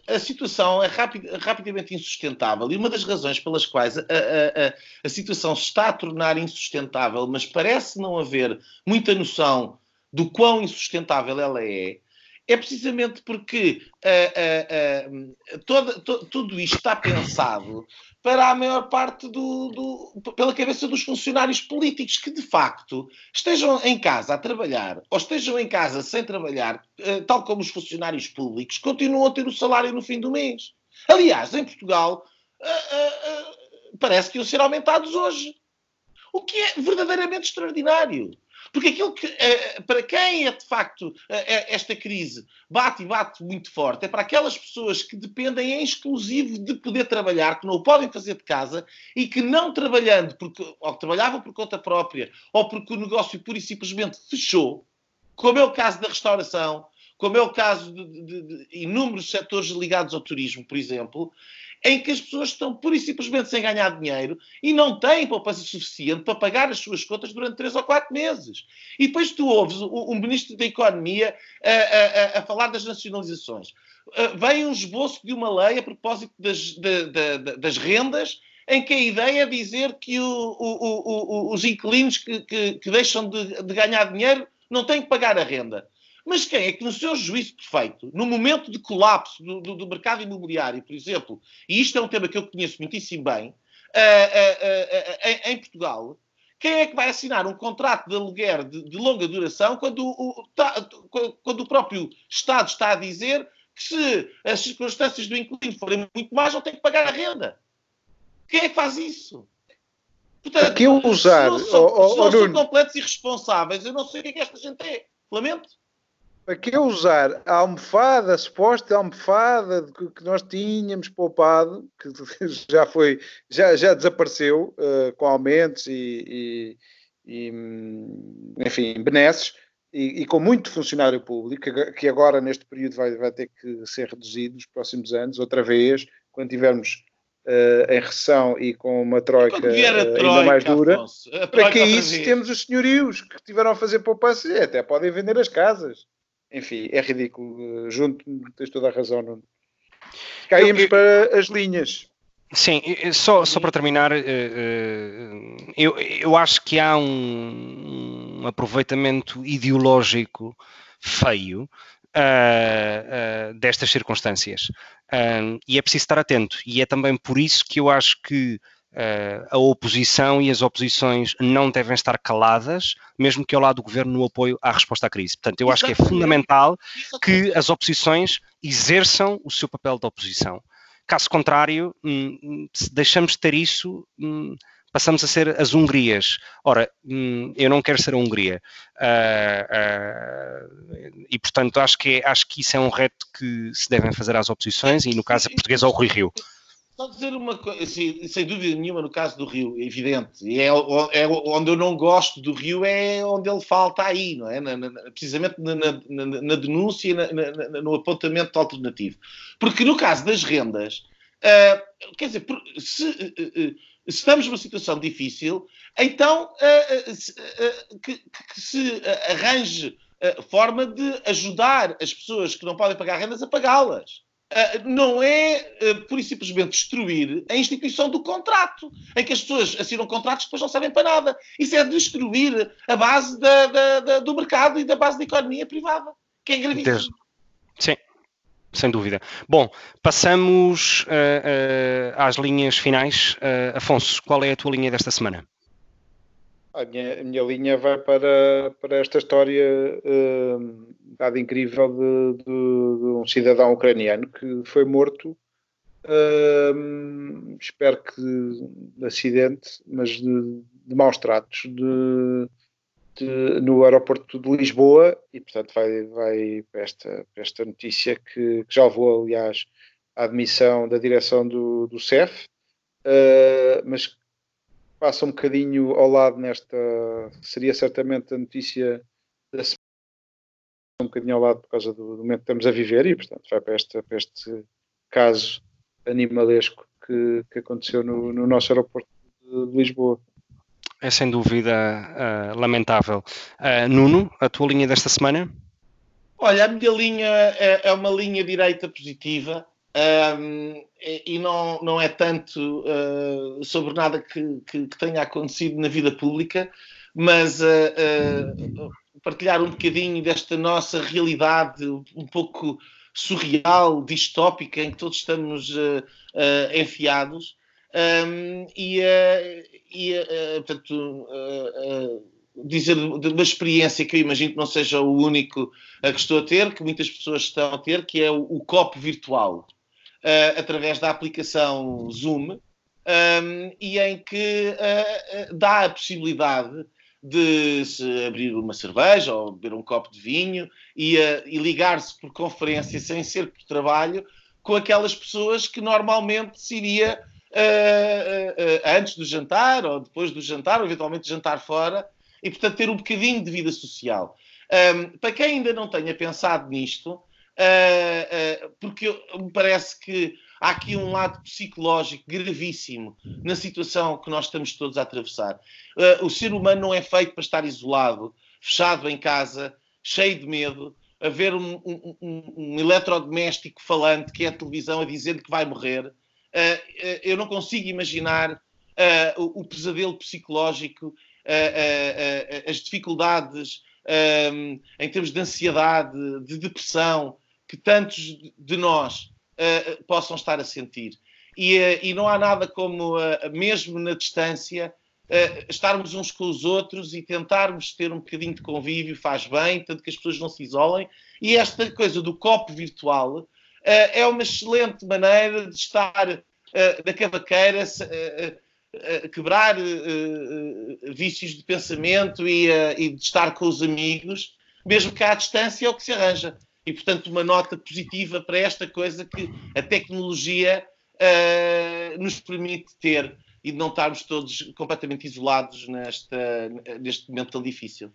a situação é rapid, rapidamente insustentável e uma das razões pelas quais a, a, a, a, situação se está a tornar insustentável, mas parece não haver muita noção do quão insustentável ela é, é precisamente porque uh, uh, uh, todo, to, tudo isto está pensado para a maior parte do, do, pela cabeça dos funcionários políticos que de facto estejam em casa a trabalhar ou estejam em casa sem trabalhar, tal como os funcionários públicos, continuam a ter o salário no fim do mês. Aliás, em Portugal parece que iam ser aumentados hoje. O que é verdadeiramente extraordinário. Porque aquilo que, eh, para quem é de facto eh, eh, esta crise bate e bate muito forte, é para aquelas pessoas que dependem em exclusivo de poder trabalhar, que não o podem fazer de casa e que não trabalhando, porque, ou trabalhavam por conta própria, ou porque o negócio pura e simplesmente fechou, como é o caso da restauração, como é o caso de, de, de, inúmeros setores ligados ao turismo, por exemplo, em que as pessoas estão pura e simplesmente sem ganhar dinheiro e não têm poupança suficiente para pagar as suas contas durante três ou quatro meses. E depois tu ouves o, Ministro da Economia a, a, a falar das nacionalizações. Vem um esboço de uma lei a propósito das, de, de, de, das rendas em que a ideia é dizer que o, o, o, os inquilinos que, que, que deixam de, ganhar dinheiro não têm que pagar a renda. Mas quem é que, no seu juízo perfeito, no momento de colapso do, do, do mercado imobiliário, por exemplo, e isto é um tema que eu conheço muitíssimo bem, uh, uh, uh, em Portugal, quem é que vai assinar um contrato de aluguer de, de longa duração quando o, tá, quando o próprio Estado está a dizer que se as circunstâncias do inquilino forem muito mais, não tem que pagar a renda? Quem é que faz isso? Portanto, que usar, se não são, oh, oh, se não são completos irresponsáveis, eu não sei o que é que esta gente é. Lamento. Para que usar a almofada, a suposta almofada que nós tínhamos poupado, que [laughs] já foi, já, já desapareceu uh, com aumentos e, e, e, enfim, benesses, e, e, com muito funcionário público, que agora neste período vai, vai ter que ser reduzido nos próximos anos, outra vez, quando tivermos uh, em recessão e com uma troika, troika ainda mais dura, para que isso temos os senhorios que tiveram a fazer poupança e até podem vender as casas. Enfim, é ridículo. Junto, tens toda a razão, Nuno. Caímos eu, eu... para as linhas. Sim, só, só para terminar, eh, eh, eu, eu acho que há um, um aproveitamento ideológico feio uh, uh, destas circunstâncias uh, e é preciso estar atento. E é também por isso que eu acho que a oposição e as oposições não devem estar caladas, mesmo que ao lado do governo no apoio à resposta à crise. Portanto, eu acho que é fundamental que as oposições exerçam o seu papel de oposição. Caso contrário, hum, hum, se deixamos de ter isso, hum, passamos a ser as Hungrias. Ora, eu não quero ser a Hungria. Uh, uh, e, portanto, acho que, acho que isso é um reto que se devem fazer às oposições e, no caso, a portuguesa ao Rui Rio. Só dizer uma coisa, assim, sem dúvida nenhuma, no caso do Rio, é evidente, é, é, onde eu não gosto do Rio, é onde ele falta aí, não é? Na, na, precisamente na, na denúncia e no apontamento alternativo. Porque no caso das rendas, uh, quer dizer, se, uh, uh, se, estamos numa situação difícil, então que, que, se arranje forma de ajudar as pessoas que não podem pagar rendas a pagá-las. Uh, não é uh, pura e simplesmente destruir a instituição do contrato, em que as pessoas assinam contratos que depois não servem para nada. Isso é destruir a base da, da, da, do mercado e da base da economia privada, que é gravíssimo. Sim, sem dúvida. Bom, passamos uh, às linhas finais. Afonso, qual é a tua linha desta semana? A minha, a minha linha vai para, para esta história uh, dada incrível de, de, de, um cidadão ucraniano que foi morto, uh, espero que de acidente, mas de, de maus tratos, de, no aeroporto de Lisboa e, portanto, vai, vai para, esta, para esta notícia que, que já levou, aliás, à admissão da direção do, do CEF, uh, mas passa um bocadinho ao lado nesta. Seria certamente a notícia da semana, um bocadinho ao lado por causa do, do, momento que estamos a viver e, portanto, vai para, esta, para este caso animalesco que, que aconteceu no, no, nosso aeroporto de Lisboa. É sem dúvida uh, lamentável. Uh, Nuno, a tua linha desta semana? Olha, a minha linha é, é uma linha direita positiva. Um, e não, não é tanto uh, sobre nada que, que, que, tenha acontecido na vida pública, mas uh, uh, partilhar um bocadinho desta nossa realidade um pouco surreal, distópica, em que todos estamos enfiados. Um, e, e portanto, dizer de uma experiência que eu imagino que não seja o único a que estou a ter, que muitas pessoas estão a ter, que é o, o copo virtual uh, através da aplicação Zoom, um, e em que uh, dá a possibilidade de se abrir uma cerveja ou beber um copo de vinho e, uh, e ligar-se por conferência sem ser por trabalho com aquelas pessoas que normalmente se iria antes do jantar ou depois do jantar, ou eventualmente jantar fora, e portanto ter um bocadinho de vida social. Um, para quem ainda não tenha pensado nisto, uh, uh, porque me parece que há aqui um lado psicológico gravíssimo na situação que nós estamos todos a atravessar. Uh, o ser humano não é feito para estar isolado, fechado em casa, cheio de medo, a ver um, um, um, um eletrodoméstico falante que é a televisão a dizer que vai morrer. Eu não consigo imaginar o, o, pesadelo psicológico, as dificuldades em termos de ansiedade, de depressão, que tantos de nós uh, possam estar a sentir. E, uh, e não há nada como, uh, mesmo na distância, estarmos uns com os outros e tentarmos ter um bocadinho de convívio, faz bem, tanto que as pessoas não se isolem. E esta coisa do copo virtual é uma excelente maneira de estar na cavaqueira, quebrar vícios de pensamento e, e de estar com os amigos, mesmo que à distância é o que se arranja e, portanto, uma nota positiva para esta coisa que a tecnologia uh, nos permite ter e de não estarmos todos completamente isolados nesta, neste momento tão difícil.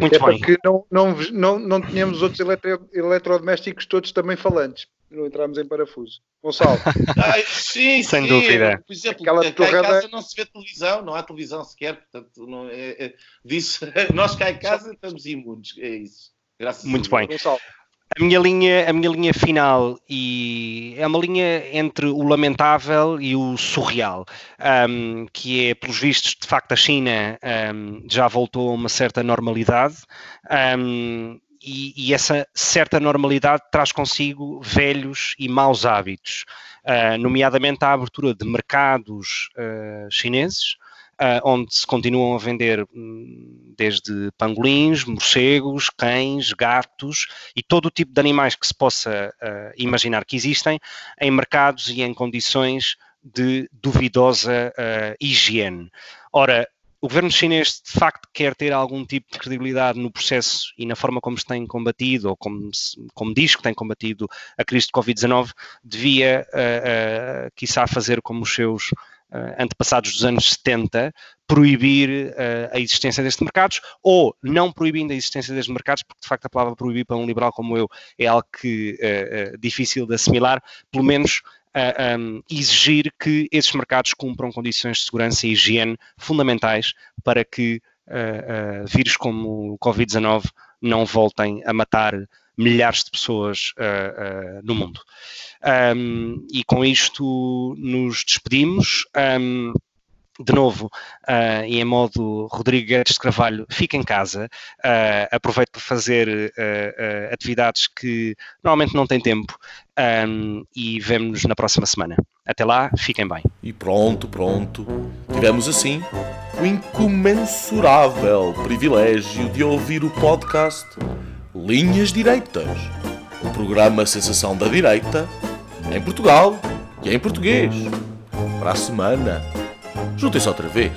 Muito é bem. porque não, não, não, não tínhamos outros eletro, eletrodomésticos todos também falantes. Não entramos em parafuso. Gonçalo. [laughs] Ai, sim, Sem sim. dúvida. Por exemplo, Aquela cá torrada... em casa não se vê televisão, não há televisão sequer, portanto, não é, é, disso, [laughs] nós cá em casa estamos imunes, é isso. Graças Muito bem. A minha, linha, a minha linha final e é uma linha entre o lamentável e o surreal, um, que é, pelos vistos, de facto, a China um, já voltou a uma certa normalidade um, e, e, essa certa normalidade traz consigo velhos e maus hábitos, uh, nomeadamente a abertura de mercados uh, chineses, uh, onde se continuam a vender hum, desde pangolins, morcegos, cães, gatos e todo o tipo de animais que se possa uh, imaginar que existem em mercados e em condições de duvidosa uh, higiene. Ora, o governo chinês de facto quer ter algum tipo de credibilidade no processo e na forma como se tem combatido, ou como, como diz que tem combatido a crise de Covid-19, devia, uh, uh, quiçá, fazer como os seus antepassados dos anos 70, proibir uh, a existência destes mercados, ou não proibindo a existência destes mercados, porque de facto a palavra proibir para um liberal como eu é algo que uh, difícil de assimilar, pelo menos um, exigir que esses mercados cumpram condições de segurança e higiene fundamentais para que vírus como o Covid-19 não voltem a matar milhares de pessoas uh, uh, no mundo. Um, e com isto nos despedimos. Um, de novo, uh, e em modo Rodrigo Guedes de Carvalho, fica em casa, uh, aproveito para fazer uh, atividades que normalmente não tem tempo um, e vemo-nos na próxima semana. Até lá, fiquem bem. E pronto, pronto. Tivemos assim o incomensurável privilégio de ouvir o podcast Linhas Direitas, o programa Sensação da Direita, em Portugal e em português. Para a semana, juntem-se outra vez.